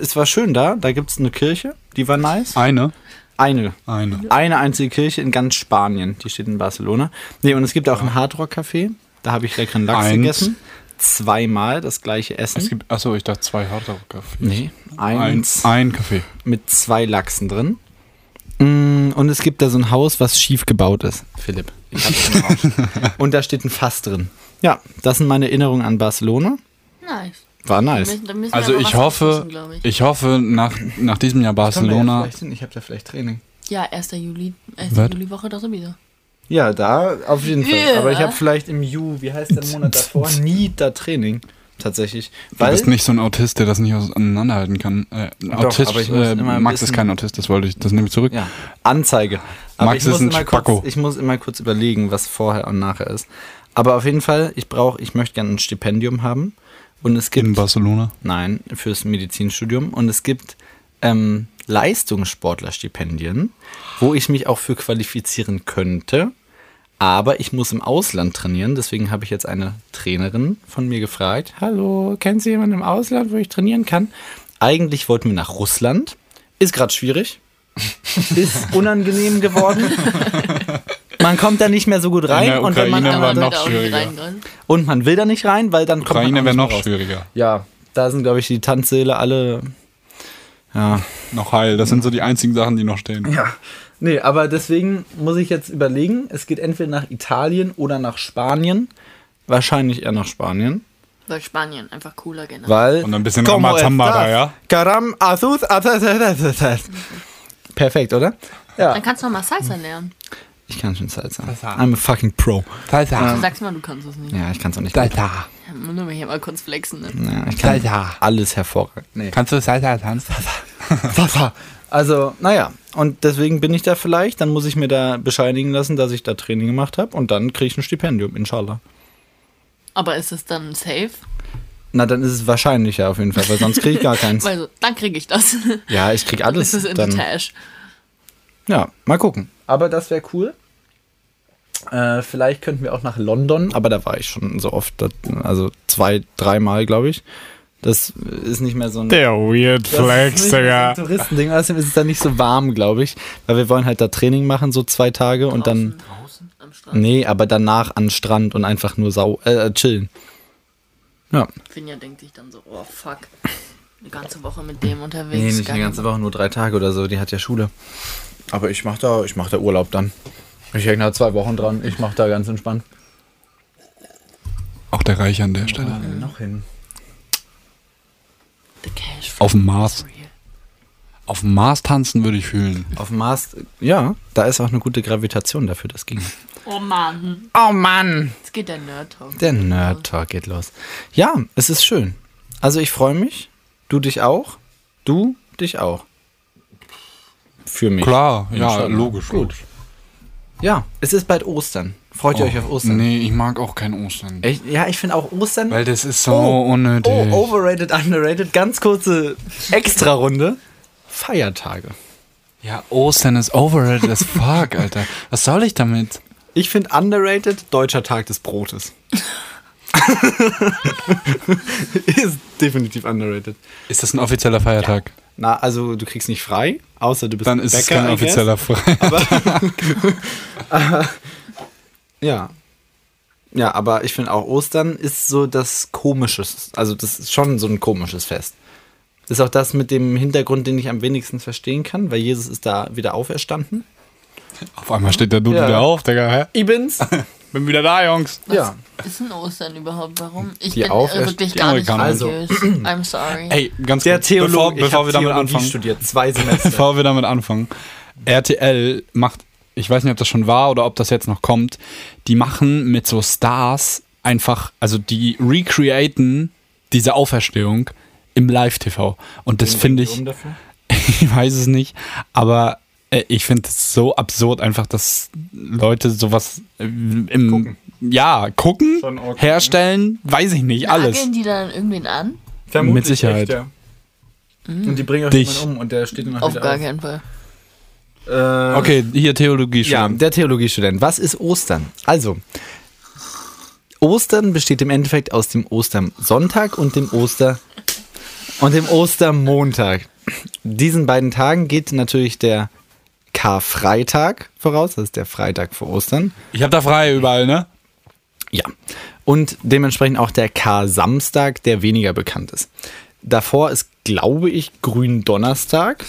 es war schön da. Da gibt es eine Kirche, die war nice. Eine? Eine. Eine. Eine einzige Kirche in ganz Spanien. Die steht in Barcelona. Nee, und es gibt auch ein Hardrock-Café. Da habe ich leckeren Lachs Eins. gegessen. Zweimal das gleiche Essen. Es gibt, achso, ich dachte zwei Hardrock-Kaffee. nee, Ein, eins ein Kaffee. mit zwei Lachsen drin. Mm, Und es gibt da so ein Haus, was schief gebaut ist. Philipp. Ich hab's (laughs) schon raus. Und da steht ein Fass drin. Ja, das sind meine Erinnerungen an Barcelona. Nice. War nice. Da müssen wir Also aber ich hoffe, ich. ich hoffe, nach, nach diesem Jahr Barcelona. Ich habe da vielleicht Training. Ja, 1. Juli, 1. Was? Juliwoche doch sowieso. Ja, da auf jeden Fall. Ja. Aber ich habe vielleicht im Ju, wie heißt der Monat (laughs) davor, nie da Training. Tatsächlich. Du Weil, bist nicht so ein Autist, der das nicht auseinanderhalten kann. Äh, Doch, Autist, aber ich muss äh, Max ist kein Autist, das wollte ich, das nehme ich zurück. ja, Anzeige. Aber Max ich ist ein Spacko. kurz, Ich muss immer kurz überlegen, was vorher und nachher ist. Aber auf jeden Fall, ich brauche, ich möchte gerne ein Stipendium haben. Und es gibt In Barcelona. Nein, fürs Medizinstudium. Und es gibt ähm, Leistungssportlerstipendien, wo ich mich auch für qualifizieren könnte. Aber ich muss im Ausland trainieren, deswegen habe ich jetzt eine Trainerin von mir gefragt. Hallo, kennen Sie jemanden im Ausland, wo ich trainieren kann? Eigentlich wollten wir nach Russland. Ist gerade schwierig. (laughs) Ist unangenehm geworden. (laughs) Man kommt da nicht mehr so gut rein In der und wenn man Ukraine war noch da auch nicht schwieriger. und man will da nicht rein, weil dann kommt man Ukraine wäre noch raus. schwieriger. Ja, da sind glaube ich die Tanzsäle alle ja, Noch heil. Das sind so die einzigen Sachen, die noch stehen. Ja. Nee, aber deswegen muss ich jetzt überlegen, es geht entweder nach Italien oder nach Spanien. Wahrscheinlich eher nach Spanien. Weil Spanien einfach cooler generell. Weil. Und ein bisschen Ramazamba da, ja? Azuz, azuz. Perfekt, oder? Ja. Dann kannst du noch mal Salsa lernen. Ich kann schon Salsa. Salsa. I'm a fucking pro. Du sagst mal, du kannst es nicht. Ja, ich kann es auch nicht. Salsa. Nur mal hier mal kurz flexen. Ne? Ja, ich kann Salsa. alles hervorragend. Nee. Kannst du Salsa tanzen? Salsa. Also, naja, und deswegen bin ich da vielleicht. Dann muss ich mir da bescheinigen lassen, dass ich da Training gemacht habe und dann kriege ich ein Stipendium, inshallah. Aber ist es dann safe? Na, dann ist es wahrscheinlicher auf jeden Fall, weil sonst kriege ich gar keins. Weil (laughs) so, dann kriege ich das. Ja, ich krieg alles. das ist in dann, the Tash. ja, mal gucken. Aber das wäre cool. Äh, vielleicht könnten wir auch nach London, aber da war ich schon so oft, also zwei, dreimal, glaube ich. Das ist nicht mehr so ein, Der Weird Flex, Digga. so ein Touristending. Außerdem ist es da nicht so warm, glaube ich, weil wir wollen halt da Training machen, so zwei Tage und dann, Draußen, draußen am Strand. nee, aber danach an Strand und einfach nur sau, äh, chillen. Ja, Finja denkt sich dann so, oh fuck. Eine ganze Woche mit dem unterwegs. nee, nicht eine ganze Woche, nur drei Tage oder so. Die hat ja Schule. Aber ich mach da, ich mach da Urlaub dann. Ich hänge da zwei Wochen dran. Ich mach da ganz entspannt. Auch der Reich an der Stelle. Noch hin. Auf dem Mars. Auf dem Mars tanzen würde ich fühlen. Auf dem Mars, ja, da ist auch eine gute Gravitation dafür, das ging. Oh Mann. Oh Mann! Jetzt geht der Nerd Talk. Der Nerd Talk geht los. Ja, es ist schön. Also ich freue mich. Du dich auch. Du dich auch. Für mich. Klar, ja, logisch. Gut. logisch. Ja, es ist bald Ostern. Freut ihr euch auf Ostern? Nee, ich mag auch kein Ostern. Echt? Ja, ich finde auch Ostern. Weil das ist so Oh, unnötig. Oh, overrated, underrated. Ganz kurze Extra-Runde. Feiertage. ja, Ostern ist overrated as fuck, Alter. Was soll ich damit? Ich finde underrated Deutscher Tag des Brotes. (laughs) ist definitiv underrated. Ist das ein offizieller Feiertag? Na, also du kriegst nicht frei, außer du bist Dann ist es Bäcker, kein I guess. offizieller Feiertag. (laughs) (laughs) Ja. Ja, aber ich finde auch Ostern ist so das komisches, also das ist schon so ein komisches Fest. Ist auch das mit dem Hintergrund, den ich am wenigsten verstehen kann, weil Jesus ist da wieder auferstanden. Auf einmal steht der Dude Ja. wieder auf, Digga. Hä? Ich bin's. (laughs) Bin wieder da, Jungs. ja. Ist ein Ostern überhaupt? Warum? Ich Die bin äh, wirklich gar nicht. Also. religiös. (clears throat) I'm sorry. Ey, ganz Der kurz, Theologe, bevor, ich bevor wir damit Theologie anfangen. studiert, zwei Semester. (laughs) Bevor wir damit anfangen. RTL macht, ich weiß nicht, ob das schon war oder ob das jetzt noch kommt, die machen mit so Stars einfach, also die recreaten diese Auferstehung im Live-TV. Und das finde ich, (laughs) ich weiß es nicht, aber äh, ich finde es so absurd einfach, dass Leute sowas äh, im, Gucken. ja, gucken, okay. herstellen, weiß ich nicht, alles. Nageln die dann irgendwen an? Vermutlich Mit Sicherheit. Echt, ja. Und die bringen auch Dich. jemanden um und der steht dann auch Auf wieder gar auf. keinen Fall. Äh, Okay, hier Theologie Ja, der Theologiestudent. Was ist Ostern? Also, Ostern besteht im Endeffekt aus dem Ostersonntag und dem Oster und dem Ostermontag. Diesen beiden Tagen geht natürlich der Karfreitag voraus, das ist der Freitag vor Ostern. Ich habe da frei überall, ne? Ja. Und dementsprechend auch der Kar-Samstag, der weniger bekannt ist. Davor ist, glaube ich, Gründonnerstag.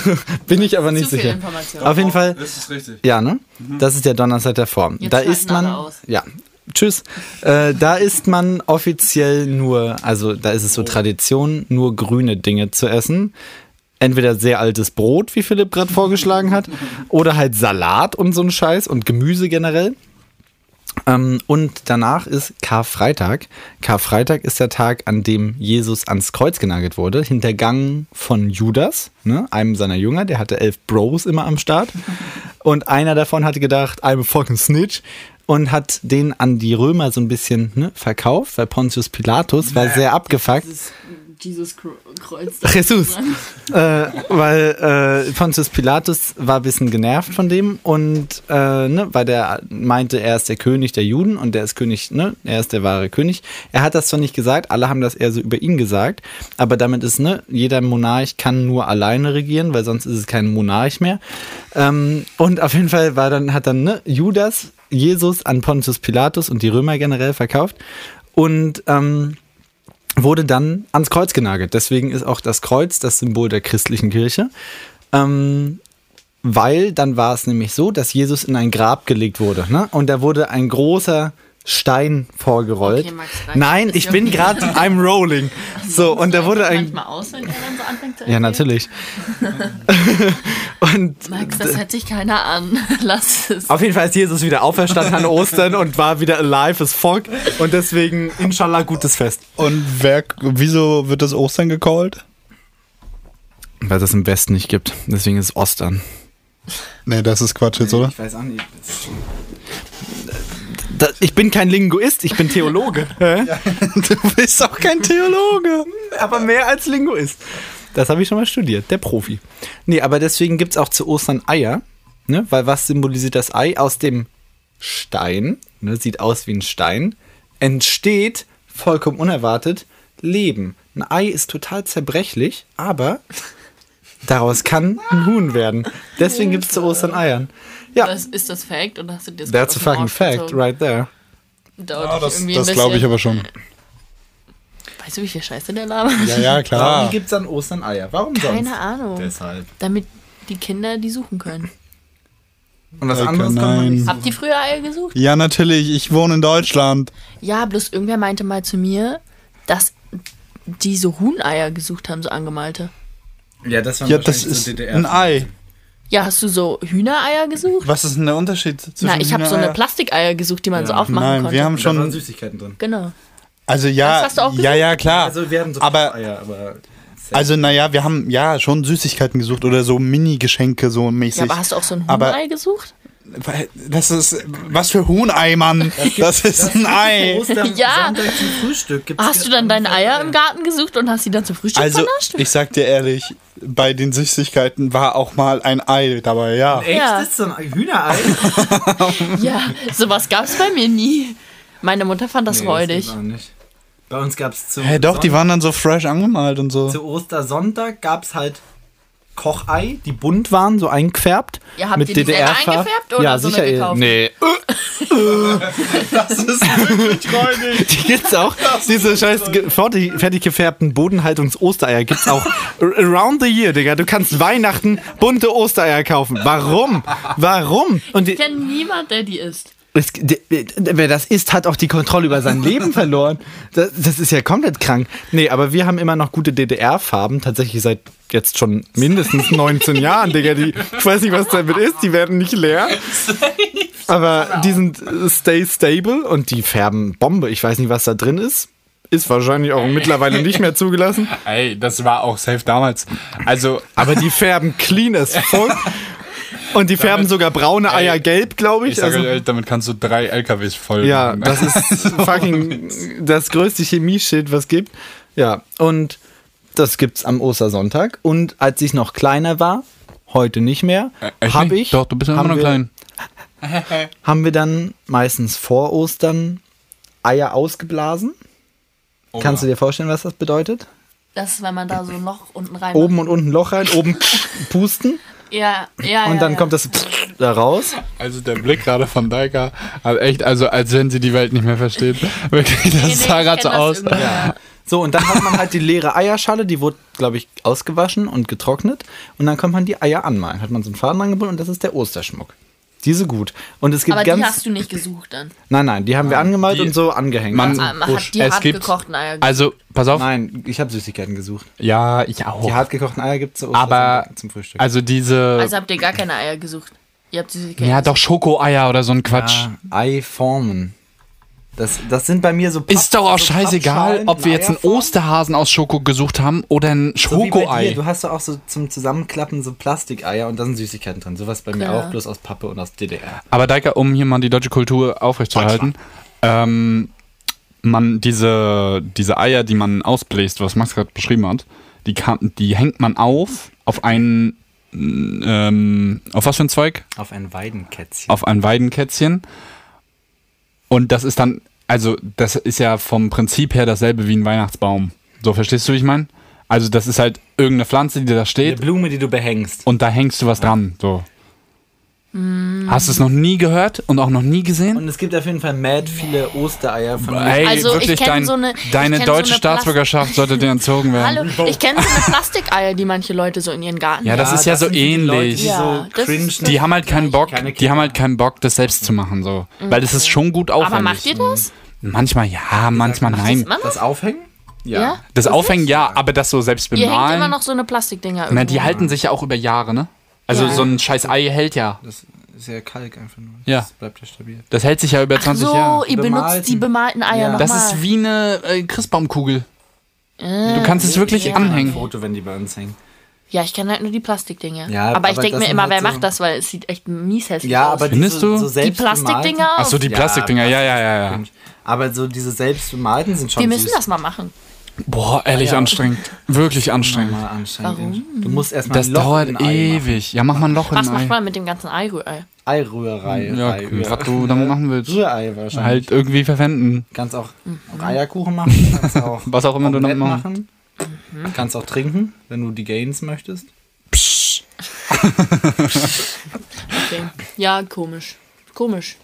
(laughs) Bin ich aber nicht Zu sicher. Information. Auf jeden Fall. Das ist richtig. Ja, ne? Das ist der Donnerstag davor. Jetzt da isst man. aus. Ja. Tschüss. Äh, da isst man offiziell nur, also da ist es so Tradition, nur grüne Dinge zu essen. Entweder sehr altes Brot, wie Philipp gerade vorgeschlagen hat, oder halt Salat und so ein Scheiß und Gemüse generell. Ähm, und danach ist Karfreitag. Karfreitag ist der Tag, an dem Jesus ans Kreuz genagelt wurde, hintergangen von Judas, ne, einem seiner Jünger. Der hatte elf Bros immer am Start. (laughs) Und einer davon hatte gedacht, I'm a fucking snitch. Und hat den an die Römer so ein bisschen ne, verkauft, weil Pontius Pilatus war sehr abgefuckt. Jesus Kreuz. Jesus. (laughs) äh, weil äh, Pontius Pilatus war ein bisschen genervt von dem und äh, ne, weil der meinte, er ist der König der Juden und der ist König, ne, er ist der wahre König. Er hat das zwar nicht gesagt, alle haben das eher so über ihn gesagt, aber damit ist, ne, jeder Monarch kann nur alleine regieren, weil sonst ist es kein Monarch mehr. Ähm, und auf jeden Fall war dann, hat dann ne, Judas Jesus an Pontius Pilatus und die Römer generell verkauft und ähm, wurde dann ans Kreuz genagelt. Deswegen ist auch das Kreuz das Symbol der christlichen Kirche. Ähm, weil dann war es nämlich so, dass Jesus in ein Grab gelegt wurde. Ne? Und da wurde ein großer Stein vorgerollt. Okay, Max. Nein, ich bin okay. gerade, I'm rolling. (laughs) So, und da wurde ein. manchmal aus, wenn er dann so anfängt zu Ja, natürlich. (laughs) und Max, das hört sich keiner an. (laughs) Lass es. auf jeden Fall ist Jesus wieder auferstanden an Ostern und war wieder alive as fuck. Und deswegen, inshallah, gutes Fest. Und wer, wieso wird das Ostern gecallt? Weil es das im Westen nicht gibt. Deswegen ist es Ostern. Nee, das ist Quatsch jetzt, oder? Ich weiß auch nicht. Da, ich bin kein Linguist, ich bin Theologe. (laughs) Hä? Du bist auch kein Theologe. aber mehr als Linguist. Das habe ich schon mal studiert, der Profi. Nee, aber deswegen gibt es auch zu Ostern Eier. Ne? Weil was symbolisiert das Ei? Aus dem Stein, ne? sieht aus wie ein Stein, entsteht vollkommen unerwartet Leben. Ein Ei ist total zerbrechlich, aber daraus kann ein Huhn werden. Deswegen gibt es zu Ostern Eiern. Ja, Das, ist das Fact oder hast du dir das that's a fucking fact gezogen? right there. Dauert Ja, das das glaube ich aber schon. Weißt du, wie viel Scheiße der labert? Ja, ja, Warum klar. gibt es an Ostern Eier? Warum sonst? Keine Ahnung. Deshalb. Damit die Kinder die suchen können. Und was Eike, anderes kann man nicht. Habt ihr früher Eier gesucht? Ja, natürlich. Ich wohne in Deutschland. Ja, bloß irgendwer meinte mal zu mir, dass die so Huhneier gesucht haben, so angemalte. Ja, das war Ja, das ist ein Ei. Ja, hast du so Hühnereier gesucht? Was ist denn der Unterschied zwischen Na, ich habe so eine? Plastikeier gesucht, die man so Ja. aufmachen Nein, konnte. wir haben Da waren schon. Süßigkeiten drin. Genau. Also ja, Das hast du auch ja, ja, klar. Also wir haben so aber Eier, aber also naja, wir haben ja schon Süßigkeiten gesucht oder so Mini-Geschenke so mäßig. Ja, aber hast du auch so ein Aber- Huhnei gesucht? Das ist was für Huhnei, Mann. (laughs) Das ist ein Ei. (laughs) Ja. Sonntag zum Frühstück gibt's Hast du dann deine Eier im Garten gesucht und hast sie dann zum Frühstück Also vernascht? ich sag dir ehrlich, bei den Süßigkeiten war auch mal ein Ei dabei, ja. Echt? Ja. Ist so ein Hühnerei? (laughs) Ja, sowas gab's bei mir nie. Meine Mutter fand das Nee, räudig. Das nicht. Bei uns gab es zu, Hä, doch, die Son- waren dann so fresh angemalt und so. zu Ostersonntag gab es halt Kochei, die bunt waren, so eingefärbt. Ja, habt mit ihr die selber DDR-Farbe. eingefärbt oder ja, so eine sicher. gekauft? Nee, (laughs) Das ist wirklich (laughs) die gibt's auch. Diese scheiß fertig, fertig gefärbten Bodenhaltungs-Ostereier gibt's auch (laughs) around the year, Digga. Du kannst Weihnachten bunte Ostereier kaufen. Warum? Warum? Und Ich kenne niemand, der die isst. Es, wer das isst, hat auch die Kontrolle über sein Leben (laughs) verloren. Das, das ist ja komplett krank. Nee, aber wir haben immer noch gute DDR-Farben. Tatsächlich seit jetzt schon mindestens 19 (laughs) Jahren, Digga. Die, ich weiß nicht, was damit ist. Die werden nicht leer. (laughs) Aber die sind äh, stay stable und die färben Bombe. Ich weiß nicht, was da drin ist. Ist wahrscheinlich auch mittlerweile nicht mehr zugelassen. Ey, das war auch safe damals. Also, Aber die färben clean as fuck. Und die färben sogar braune Eier gelb, glaube ich. ich sage Also- damit kannst du drei LKWs voll Ja, machen. (laughs) das ist fucking das größte Chemie-Shit, was gibt. Ja, und das gibt's am Ostersonntag. Und als ich noch kleiner war, heute nicht mehr, Echt habe ich. Doch, du bist immer haben noch wir, klein. (laughs) Haben wir dann meistens vor Ostern Eier ausgeblasen. Kannst du dir vorstellen, was das bedeutet? Das ist, wenn man da so ein Loch unten rein Oben und unten Loch rein, oben (laughs) pusten Ja, ja, und dann ja. kommt das da raus. Also der Blick gerade von Daika, also echt, also als wenn sie die Welt nicht mehr versteht. (laughs) Wirklich, das Nee, nee, sah ich gerade so aus. So, und dann hat man halt die leere Eierschale, die wurde, glaube ich, ausgewaschen und getrocknet. Und dann kann man die Eier anmalen. Hat man so einen Faden angebunden und das ist der Osterschmuck. Diese gut. Und es gibt Aber ganz. die hast du nicht gesucht dann. nein, nein, die haben wir angemalt die- und so angehängt. Man- Ah, Man Busch. hat die Es hart gibt- gekochten Eier gesucht. Also, pass auf. nein, ich habe Süßigkeiten gesucht. Ja, ich auch. Die hart gekochten Eier gibt es Aber, zum Frühstück. also diese, Also habt ihr gar keine Eier gesucht. Ihr habt sie ja doch Schokoeier oder so ein Quatsch. ja, Eiformen. Das, das sind bei mir so Papp- Ist doch auch so scheißegal, ob wir jetzt einen. Osterhasen aus Schoko gesucht haben oder ein So. Schokoei. Du hast doch auch so zum Zusammenklappen so Plastikeier und da sind Süßigkeiten drin. Sowas bei mir Klar. auch, bloß aus Pappe und aus DDR. Aber Daika, um hier mal die deutsche Kultur aufrechtzuerhalten, ähm, man diese, diese Eier, die man ausbläst, was Max gerade beschrieben hat, die, kann, die hängt man auf, auf einen, ähm, auf was für ein Zweig? Auf ein Weidenkätzchen. Auf ein Weidenkätzchen. Und das ist dann, also das ist ja vom Prinzip her dasselbe wie ein Weihnachtsbaum. So, verstehst du, wie ich meine? Also das ist halt irgendeine Pflanze, die da Eine steht Blume, die du behängst. und da hängst du was dran. So. Hast du es noch nie gehört und auch noch nie gesehen? Und es gibt auf jeden Fall mad viele Ostereier von Ey, Also, ich wirklich, kenn dein, so eine- ich deine so deutsche eine Staatsbürgerschaft sollte dir entzogen werden. Hallo, ich kenne so eine Plastikeier, die manche Leute so in ihren Garten Ja, das haben. ist ja so die Leute, ähnlich. die Ja, so das cringe Die haben halt keinen Bock, Keine die haben halt keinen Bock, das selbst zu machen, so. Weil das ist schon gut aufwendig. Aber macht ihr das? Manchmal ja, manchmal nein. das? Das Aufhängen? Ja. Das Aufhängen ja, aber das so selbst Ihr hängt immer bemalen. noch so eine Plastikdinger Na, irgendwo. die halten sich ja auch über Jahre, ne? Also Ja. so ein scheiß Ei hält ja. Das ist ja Kalk einfach nur. Ja. Das bleibt ja stabil. Das hält sich ja über Ach 20 so, Jahre. ihr benutzt Bemalten. die bemalten Eier Ja. nochmal. Das ist wie eine äh, Christbaumkugel. Du kannst es wirklich ja. Ein anhängen. Foto, wenn die bei uns hängen. Ja, ich kenne halt nur die Plastikdinger. Ja, aber ich aber denke das mir immer, halt wer so- macht das, weil es sieht echt mies hässlich Ja, aus. aber Findest du? so die selbst Plastikdinger? Ach so, die Ja, Plastikdinger, ja, ja, ja, ja. Aber so diese selbstbemalten sind schon Wir müssen süß. das mal machen. Boah, ehrlich Ja. anstrengend. Wirklich anstrengend. Mal anstrengend. Warum? Du musst erstmal Das ein Loch dauert in ein Ei ewig. Ja, mach mal ein Loch in Was ein macht Ei. man mit dem ganzen Eirührei? Eirührerei. Ja, Ei, was du damit (laughs) machen willst. Rührei wahrscheinlich. Halt irgendwie verwenden. Kannst auch, auch Eierkuchen machen. Kannst auch (laughs) Was auch immer du damit Omelette machen. machen. Kannst auch trinken, wenn du die Gains möchtest. Psch. (laughs) Okay. Ja, komisch. Komisch.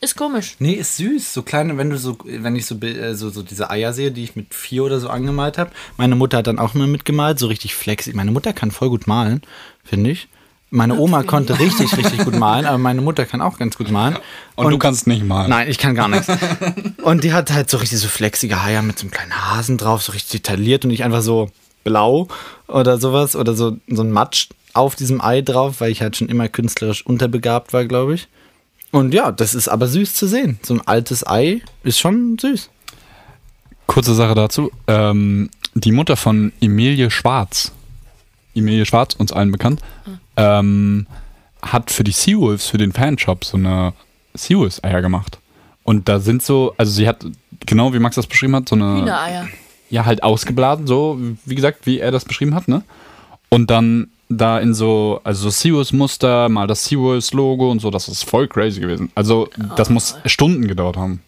Ist komisch. Nee, ist süß. So kleine, wenn du so, wenn ich so, äh, so, so diese Eier sehe, die ich mit vier oder so angemalt habe. Meine Mutter hat dann auch immer mitgemalt, so richtig flexi. Meine Mutter kann voll gut malen, finde ich. Meine Oma konnte richtig, richtig gut (laughs) malen, aber meine Mutter kann auch ganz gut malen. Und, du kannst nicht malen. Nein, ich kann gar nichts. (laughs) Und die hat halt so richtig so flexige Eier mit so einem kleinen Hasen drauf, so richtig detailliert und nicht einfach so blau oder sowas oder so, so ein Matsch auf diesem Ei drauf, weil ich halt schon immer künstlerisch unterbegabt war, glaube ich. Und ja, das ist aber süß zu sehen. So ein altes Ei ist schon süß. Kurze Sache dazu. Ähm, die Mutter von Emilie Schwarz, Emilie Schwarz, uns allen bekannt, ähm, hat für die Seawolves, für den Fanshop, so eine Seawolves-Eier gemacht. Und da sind so, also sie hat, genau wie Max das beschrieben hat, so eine. Hühnereier. Ja, halt ausgeblasen, so, wie gesagt, wie er das beschrieben hat, ne? Und dann da in so, also so Seawolves-Muster, mal das Seawolves-Logo und so, das ist voll crazy gewesen. Also, das muss Stunden gedauert haben.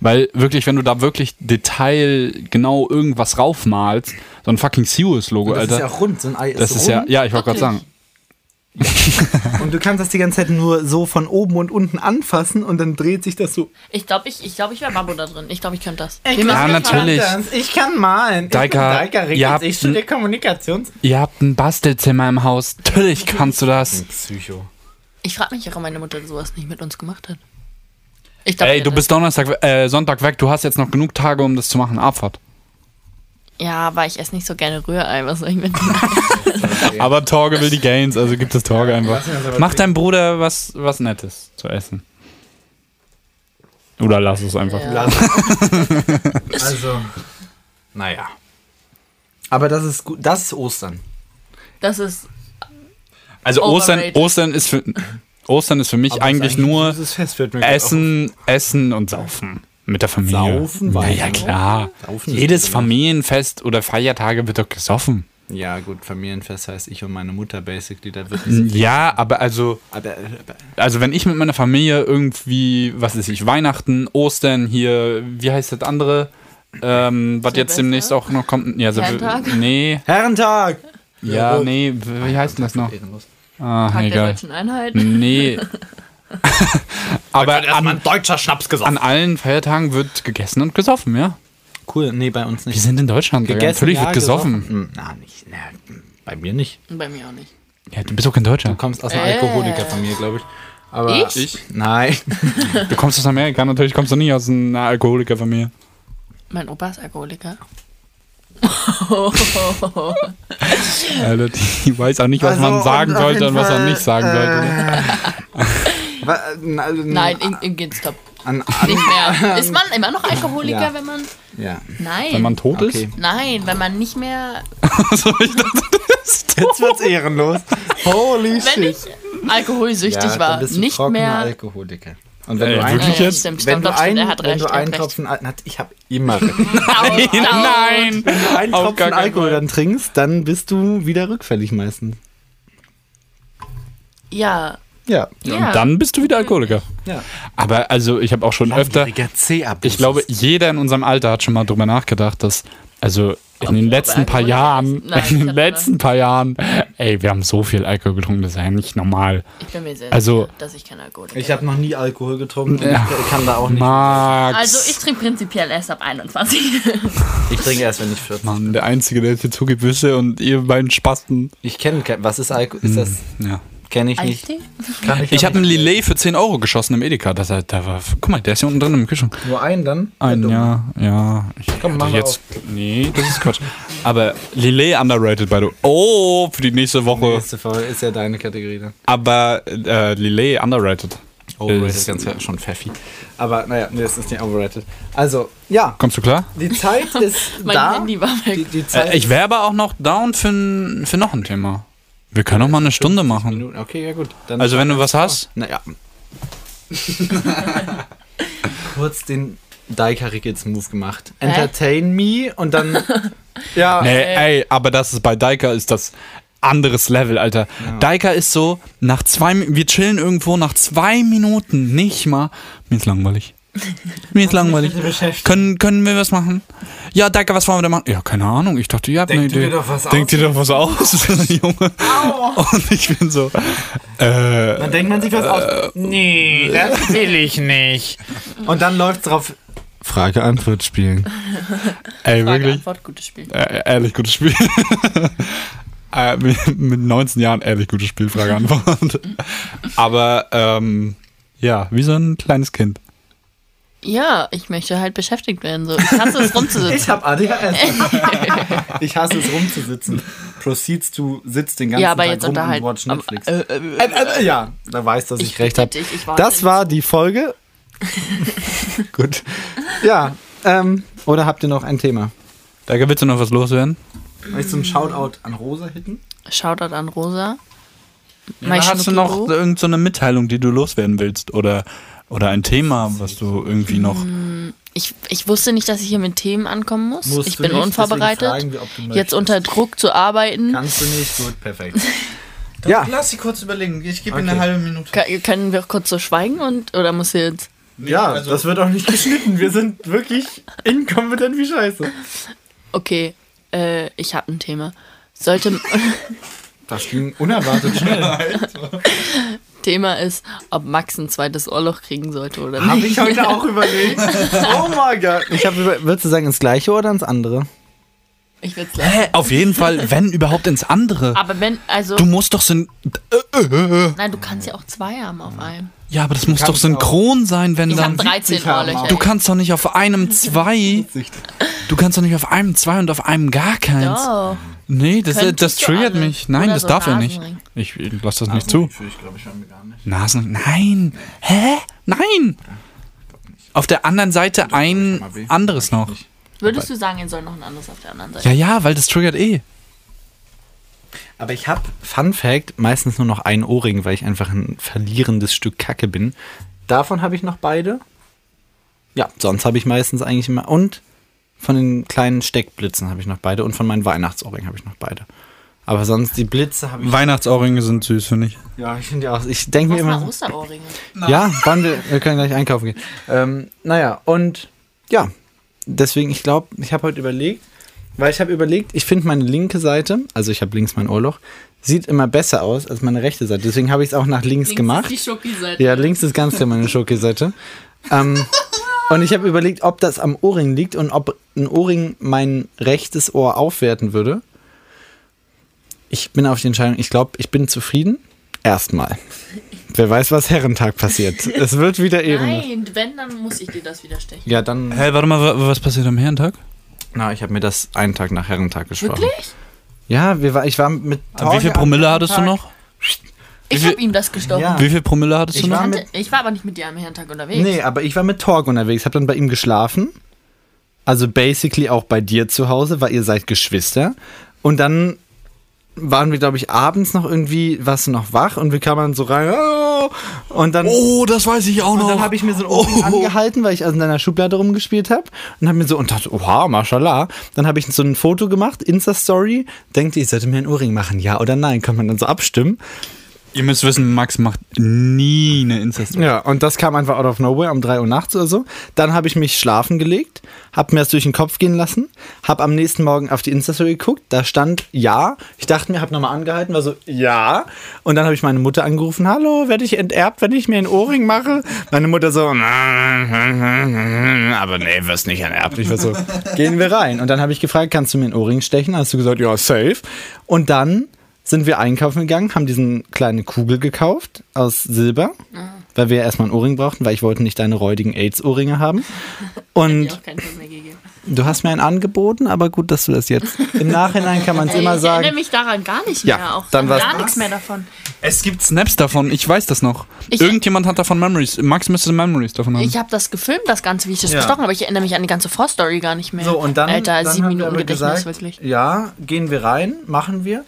Weil wirklich, wenn du da wirklich Detail genau irgendwas raufmalst, so ein fucking Seawolves-Logo, Das Alter. ist ja rund. So ein Ei ist, das ist ja, rund. ja, ich wollte gerade sagen. (laughs) Und du kannst das die ganze Zeit nur so von oben und unten anfassen und dann dreht sich das so. Ich glaube, ich, ich, glaub, ich wäre Babo da drin. Ich glaube, ich könnte das. Ich Ja, das natürlich. Ich kann malen. Daika, ich bin Daika ihr habt. Ich studiere Kommunikations... Ihr habt ein Bastelzimmer im Haus, natürlich kannst du das. Psycho. Ich frage mich, warum meine Mutter sowas nicht mit uns gemacht hat. Ich glaub, Ey, du bist Donnerstag, äh, Sonntag weg, du hast jetzt noch genug Tage, um das zu machen. Abfahrt. Ja, aber ich esse nicht so gerne Rührei. Was soll ich mit (laughs) Aber Torge will die Gains, also gibt es Torge einfach. Mach deinem Bruder was, was Nettes zu essen. Oder lass es einfach. Ja. (laughs) also, naja. Aber das ist gut. Das ist Ostern. Das ist. Also Ostern. Ostern ist für Ostern ist für mich eigentlich ist nur Essen, Essen und Saufen mit der Familie. Saufen, ja, weil- ja klar. Saufen ist Jedes? Familienfest oder Feiertage wird doch gesoffen. Ja, gut, Familienfest heißt ich und meine Mutter basically. Da wird Ja, aber also aber, aber also wenn ich mit meiner Familie irgendwie, was weiß ich, Weihnachten, Ostern hier, wie heißt das andere? Ähm, was jetzt demnächst auch noch kommt. Ja, Silve- Herrentag? Nee, Herrentag! ja, nee, wie heißt denn das noch? Ah, Tag der egal. deutschen Einheit. Nee. (laughs) (laughs) aber an, ein deutscher Schnaps gesoffen. an allen Feiertagen wird gegessen und gesoffen, ja. Cool, nee, bei uns nicht. Wir sind in Deutschland. Gegessen, Natürlich ja, wird gesoffen. Hm, Na, nicht. Na, bei mir nicht. Bei mir auch nicht. Ja, du bist auch kein Deutscher. Du kommst aus einer Äh. Alkoholikerfamilie, glaube ich. Aber Ich? Nein. (laughs) Du kommst aus Amerika, natürlich kommst du nicht aus einer Alkoholikerfamilie. Mein Opa ist Alkoholiker. (laughs) Alter, die weiß auch nicht, was Also, man sagen sollte und was man nicht sagen sollte. Wa- na- Nein, ihm, ihm geht's top. An, an, Nicht mehr. (laughs) Ist man immer noch Alkoholiker, Ja. wenn man. Ja. Nein. Wenn man tot Okay. Nein, wenn man nicht mehr. (laughs) ist. ich dachte, Jetzt wird's ehrenlos. Holy Wenn shit. ich alkoholsüchtig ja, war, dann bist du nicht mehr. Alkoholiker. Und wenn Ey, du einen, wirklich Ja, ja, jetzt? stimmt, wenn stimmt, er hat wenn recht. du einen. Tropfen, Al- hat, ich habe immer au. (laughs) Nein! wenn du einen Auf Tropfen Alkohol dann trinkst, dann bist du wieder rückfällig meistens. Ja, Ja. ja. Und dann bist du wieder Alkoholiker. Ja. Aber also, ich habe auch schon öfter. Ich glaube, jeder in unserem Alter hat schon mal drüber nachgedacht, dass, also in den letzten paar Jahren, Nein, (laughs) in den letzten paar Jahren, ey, wir haben so viel Alkohol getrunken, das ist ja nicht normal. ich bin mir sehr Also- sicher, dass ich kein Alkohol Ich habe noch nie Alkohol getrunken und Ja. ich kann da auch nicht. Max. Also ich trinke prinzipiell erst ab 21. (laughs) Ich trinke erst, wenn ich 14 Mann, der Einzige, der jetzt zugibt, wisse und ihr beiden Spasten. Ich kenne, was ist Alkohol? Ist das, Ja. Kenne ich nicht. Kann Ich habe einen Lillet für 10 Euro geschossen im Edeka. Das, da war, guck mal, der ist hier unten drin im Kühlschrank. Nur einen dann? Ein, ja, ja. Ich Komm, wir jetzt. Nee, das ist Quatsch. Aber Lillet underrated bei du. Oh, für die nächste Woche. Nächste Folge ist ja deine Kategorie dann. Aber äh, Lillet underrated. Overrated Ist- ist ganz klar schon pfeffi. Aber naja, nee, das ist nicht overrated. Also, ja, Kommst du klar? die Zeit ist (laughs) Mein da. Handy war weg. Die, die Zeit Äh, ich wäre aber auch noch down für, für noch ein Thema. Wir können auch mal eine Stunde machen. Minuten. Okay, ja gut. Dann Also wenn du was hast, Naja. (laughs) Kurz den Daika Rickets Move gemacht. Entertain me und dann. (laughs) ja. Nee, ey, aber das ist bei Daika ist das anderes Level, Alter. Daika ist so, nach zwei wir chillen irgendwo nach zwei Minuten, nicht mal. Mir ist langweilig. Mir ist langweilig. Können, können wir was machen? Ja, Daika, was wollen wir da machen? Ja, keine Ahnung. Ich dachte, ihr habt Denk eine dir Idee. doch was Denk aus. dir doch was aus, (laughs) Junge. Und ich bin so, äh, Dann denkt man sich was aus. Nee, das will ich nicht. Und dann läuft's drauf. Frage-Antwort spielen. ey, Frage, wirklich. Antwort, gutes Spiel. Äh, ehrlich gutes Spiel. (laughs) äh, mit, mit 19 Jahren ehrlich gutes Spiel, Frage Antwort. Aber ähm, ja, wie so ein kleines Kind. Ja, ich möchte halt beschäftigt werden. So. Ich hasse es (laughs) Ich rumzusitzen. hab ADHS. (laughs) ich hasse es rumzusitzen. Proceeds to sitzt den ganzen Ja, aber Tag jetzt rum und unterhalten. watch Netflix. Aber, äh, äh, Äh, äh, ja, da weiß, dass ich, Ich recht habe. ich Das war die Folge. (laughs) Gut. Ja, ähm, oder habt ihr noch ein Thema? Da willst du noch was loswerden? Möchtest du einen Shoutout an Rosa hitten? Shoutout an Rosa. Ja, hast du noch irgendeine so eine Mitteilung, die du loswerden willst? Oder, oder ein Thema, was du irgendwie noch. Ich, ich wusste nicht, dass ich hier mit Themen ankommen muss. Musst ich bin nicht, unvorbereitet. fragen wir, ob du Jetzt unter Druck zu arbeiten. Kannst du nicht? Gut, perfekt. (laughs) ja, Lass sie kurz überlegen. Ich gebe Okay. eine halbe Minute. Ka- Können wir kurz so schweigen und oder muss jetzt. ja, also- das wird auch nicht geschnitten. Wir sind wirklich inkompetent wie Scheiße. Okay, äh, ich habe ein Thema. Sollte (laughs) Das ging unerwartet schnell. (laughs) Thema ist, ob Max ein zweites Ohrloch kriegen sollte oder Habe nicht. ich heute auch (laughs) überlegt. Oh mein Gott. Ich habe über, würdest du sagen ins gleiche oder ins andere? Ich würde es. Hä, auf jeden Fall, wenn überhaupt ins andere. Aber wenn, also. Du musst doch syn nein, du kannst ja auch zwei haben auf einem. Ja, aber das muss doch synchron sein, wenn Ich habe dann. 13 haben Ohrlöcher. Du kannst doch nicht auf einem (laughs) zwei. Du kannst doch nicht auf einem zwei und auf einem gar keins. Doch. Nee, das, das du triggert mich. Nein, Oder das so darf er nicht. Ich, ich lass das nicht zu. Ich glaube, ich gar nicht. Nasen. Nein. Hä? Nein. Auf der anderen Seite ein anderes noch. Würdest du sagen, er soll noch ein anderes auf der anderen Seite? Ja, ja, weil das triggert eh. Aber ich habe, Fun Fact, meistens nur noch ein Ohrring, weil ich einfach ein verlierendes Stück Kacke bin. Davon habe ich noch beide. Ja, sonst habe ich meistens eigentlich immer. Und von den kleinen Steckblitzen habe ich noch beide. Und von meinen Weihnachtsohrringen habe ich noch beide. Aber sonst die Blitze habe ich. Weihnachtsohrringe sind süß, finde ich. Ja, ich finde ja auch. Ich denke mir immer. Osterohrringe. Ja, wann wir, wir können gleich einkaufen gehen. Ähm, naja, und ja, deswegen, ich glaube, ich habe heute überlegt, weil ich habe überlegt, ich finde meine linke Seite, also ich habe links mein Ohrloch, sieht immer besser aus als meine rechte Seite. Deswegen habe ich es auch nach links, gemacht. Ist die Schoki-Seite. Ja, links ist ganz klar meine Schoki-Seite. ähm, (laughs) und ich habe überlegt, ob das am Ohrring liegt und ob ein Ohrring mein rechtes Ohr aufwerten würde. Ich bin auf die Entscheidung, ich glaube, ich bin zufrieden. Erstmal. Wer weiß, was Herrentag passiert. (laughs) es wird wieder Ehren. Nein, wenn, dann muss ich dir das wieder stechen. Ja, dann. Hä, warte mal, wa- was passiert am Herrentag? Na, ich habe mir das einen Tag nach Herrentag geschworen. Wirklich? Ja, wir war, ich war mit. Wie viel Promille hattest du noch? Ich habe ihm das gestochen. Ja. Wie viel Promille hattest Ich du noch? war mit- ich war aber nicht mit dir am Herrentag unterwegs. Nee, aber ich war mit Torg unterwegs, habe dann bei ihm geschlafen. Also basically auch bei dir zu Hause, weil ihr seid Geschwister. Und dann waren wir, glaube ich, abends noch irgendwie, du noch wach und wir kamen so rein, oh. Und dann, Oh, das weiß ich auch und noch. dann habe ich mir so ein Ohrring angehalten, weil ich also in einer Schublade rumgespielt habe und habe mir so und dachte, oha, mashallah. Dann habe ich so ein Foto gemacht, Insta-Story. Denkt ihr, ich sollte mir ein Ohrring machen, ja oder nein? Kann man dann so abstimmen. Ihr müsst wissen, Max macht nie eine Insta-Story. Ja, und das kam einfach out of nowhere um 3 Uhr nachts oder so. Dann habe ich mich schlafen gelegt, habe mir das durch den Kopf gehen lassen, habe am nächsten Morgen auf die Insta-Story geguckt, da stand ja. Ich dachte mir, habe nochmal angehalten, war so ja. Und dann habe ich meine Mutter angerufen, hallo, werde ich enterbt, wenn ich mir einen Ohrring mache? Meine Mutter so, (laughs) aber nee, wirst nicht enterbt. Ich war so, gehen wir rein. Und dann habe ich gefragt, kannst du mir einen Ohrring stechen? Hast du gesagt, ja, safe. Und dann sind wir einkaufen gegangen, haben diesen kleine Kugel gekauft aus Silber, weil wir erstmal einen Ohrring brauchten, weil ich wollte nicht deine räudigen AIDS-Ohrringe haben. (laughs) Und ich auch keinen Tipp mehr gegeben. du hast mir einen angeboten, aber gut, dass du das jetzt. (laughs) Im Nachhinein kann man es immer ich erinnere sagen. mich daran gar nicht Ja, mehr. Auch dann gar nichts mehr davon. Es gibt Snaps davon, ich weiß das noch. Ich- Irgendjemand hat davon Memories. Max müsste Memories davon haben. Ich habe das gefilmt, das Ganze, wie ich das Ja. gestochen habe. Ich erinnere mich an die ganze Vorstory gar nicht mehr. So, und dann, Alter, dann sieben haben wir Minuten aber Gedächtnis, gesagt, wirklich. Ja, gehen wir rein, machen wir.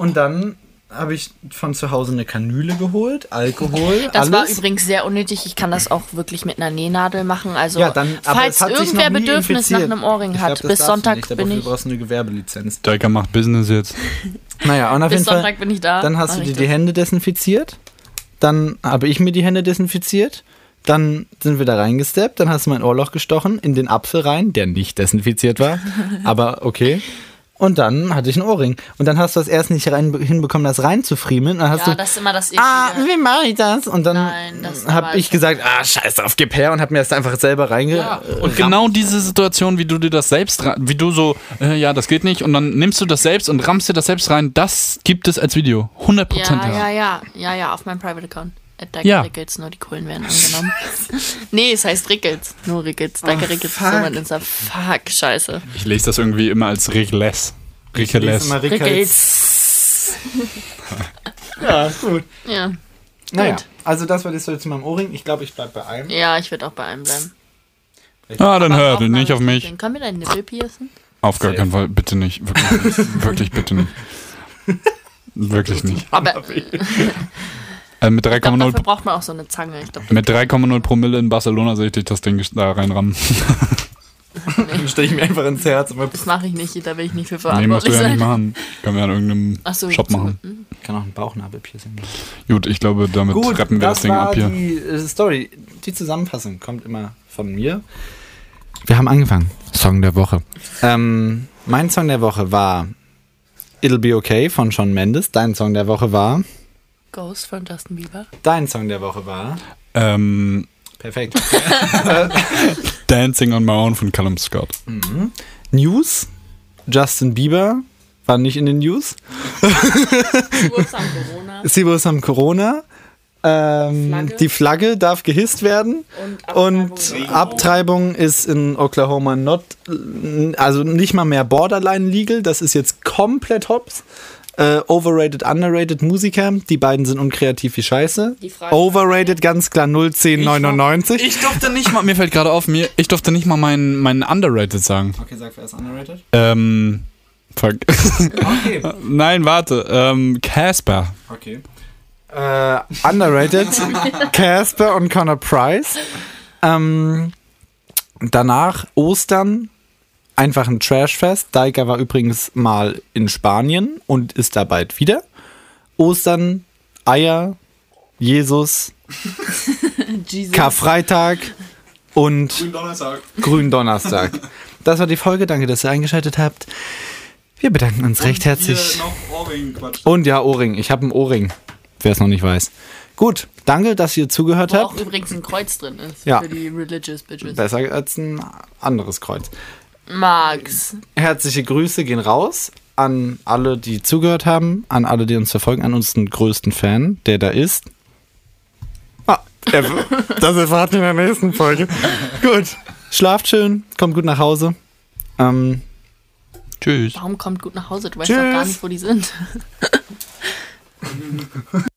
Und dann habe ich von zu Hause eine Kanüle geholt, Alkohol, Das alles. war übrigens sehr unnötig. Ich kann das auch wirklich mit einer Nähnadel machen. Also, ja, dann, aber falls es hat sich irgendwer noch nie Bedürfnis nach infiziert. einem Ohrring Ich glaub, hat, das bis Sonntag nicht, bin ich. brauchst du eine Gewerbelizenz. Deika macht Business jetzt. Naja, und auf Bis jeden Fall. Sonntag bin ich da. Dann hast du dir die Hände desinfiziert. Dann habe ich mir die Hände desinfiziert. Dann sind wir da reingesteppt. Dann hast du mein Ohrloch gestochen in den Apfel rein, der nicht desinfiziert war. (laughs) aber okay. Und dann hatte ich ein Ohrring. Und dann hast du das erst nicht rein, hinbekommen, das reinzufriemeln. Und dann hast Ja, du, das ist immer das ah, Eklige. wie mache ich das? Und dann habe ich gesagt, ah, scheiß drauf, gib her. Und habe mir das einfach selber reinge... Und genau diese Situation, wie du dir das selbst, wie du so, äh, ja, das geht nicht, und dann nimmst du das selbst und rammst dir das selbst rein, das gibt es als Video. 100% Ja, ja. ja, ja, ja, ja, auf meinem Private Account. At Danke Ja. Rickels, nur die coolen werden angenommen. (laughs) nee, es heißt Rickels. Nur Rickels. Danke Oh, Rickels ist fuck. so mein Insta. Fuck, scheiße. Ich lese das irgendwie immer als Rickles. Ich Rickles. Rickels. (laughs) Ja, gut. Ja. Naja, Gut. also das war die Story zu meinem Ohrring. Ich glaube, ich bleibe bei einem. ja, ich würde auch bei einem bleiben. Ah, dann hör Aufnahme nicht auf ist mich. Können wir deinen Nippel piercen? Auf gar keinen Fall, bitte nicht. Wirklich, nicht. (laughs) wirklich bitte nicht. Wirklich nicht. Aber Äh, mit ich glaub, 3,0 dafür braucht man auch so eine Zange. Ich glaub, mit 3,0 Promille in Barcelona sehe ich dich das Ding da reinrammen. (laughs) Dann stelle ich mir einfach ins Herz. Das mache ich nicht, da will ich nicht für Nee, musst du verantwortlich ja nicht sein. machen. Können wir an irgendeinem Ach so, Shop machen. Ich kann auch ein Bauchnabelpiercing machen. Gut, ich glaube, damit Gut, retten wir das, das Ding war ab hier. die äh, Story. Die Zusammenfassung kommt immer von mir. Wir haben angefangen. Song der Woche. Ähm, mein Song der Woche war It'll Be Okay von Shawn Mendes. Dein Song der Woche war. Ghost von Justin Bieber. Dein Song der Woche war. Ähm, Perfekt. (laughs) Dancing on My Own von Callum Scott. News. Justin Bieber war nicht in den News. Kurs (laughs) am Corona. Ähm, Flagge. die Flagge darf gehisst werden. Und, Und Abtreibung ist in Oklahoma not, also nicht mal mehr borderline legal. Das ist jetzt komplett hops. Äh, overrated, underrated Musiker. Die beiden sind unkreativ wie Scheiße. Overrated ganz klar 01099. Ich durfte nicht mal, mir fällt gerade auf, mir, ich durfte nicht mal meinen mein Underrated sagen. Okay, sag wer ist underrated. Ähm, fuck. Okay. (laughs) Nein, warte. Ähm, Casper. Okay. Äh, underrated. (laughs) Casper und Connor Price. Ähm, danach Ostern. Einfach ein Trashfest. Daika war übrigens mal in Spanien und ist da bald wieder. Ostern, Eier, Jesus, (laughs) Jesus. Karfreitag und Donnerstag. Gründonnerstag. Das war die Folge. Danke, dass ihr eingeschaltet habt. Wir bedanken uns recht herzlich. Und ja, Ohrring. Ich habe einen Ohrring, wer es noch nicht weiß. Gut, danke, dass ihr zugehört Wo auch habt. übrigens ein Kreuz drin ist. Ja. Für die Religious Bitches. Besser als ein anderes Kreuz. Max. Herzliche Grüße gehen raus an alle, die zugehört haben, an alle, die uns verfolgen, an unseren größten Fan, der da ist. Ah, (laughs) er, das erfahren wir in der nächsten Folge. gut. Schlaft schön, kommt gut nach Hause. Ähm, Tschüss. Warum kommt gut nach Hause? Du weißt doch gar nicht, wo die sind. (laughs)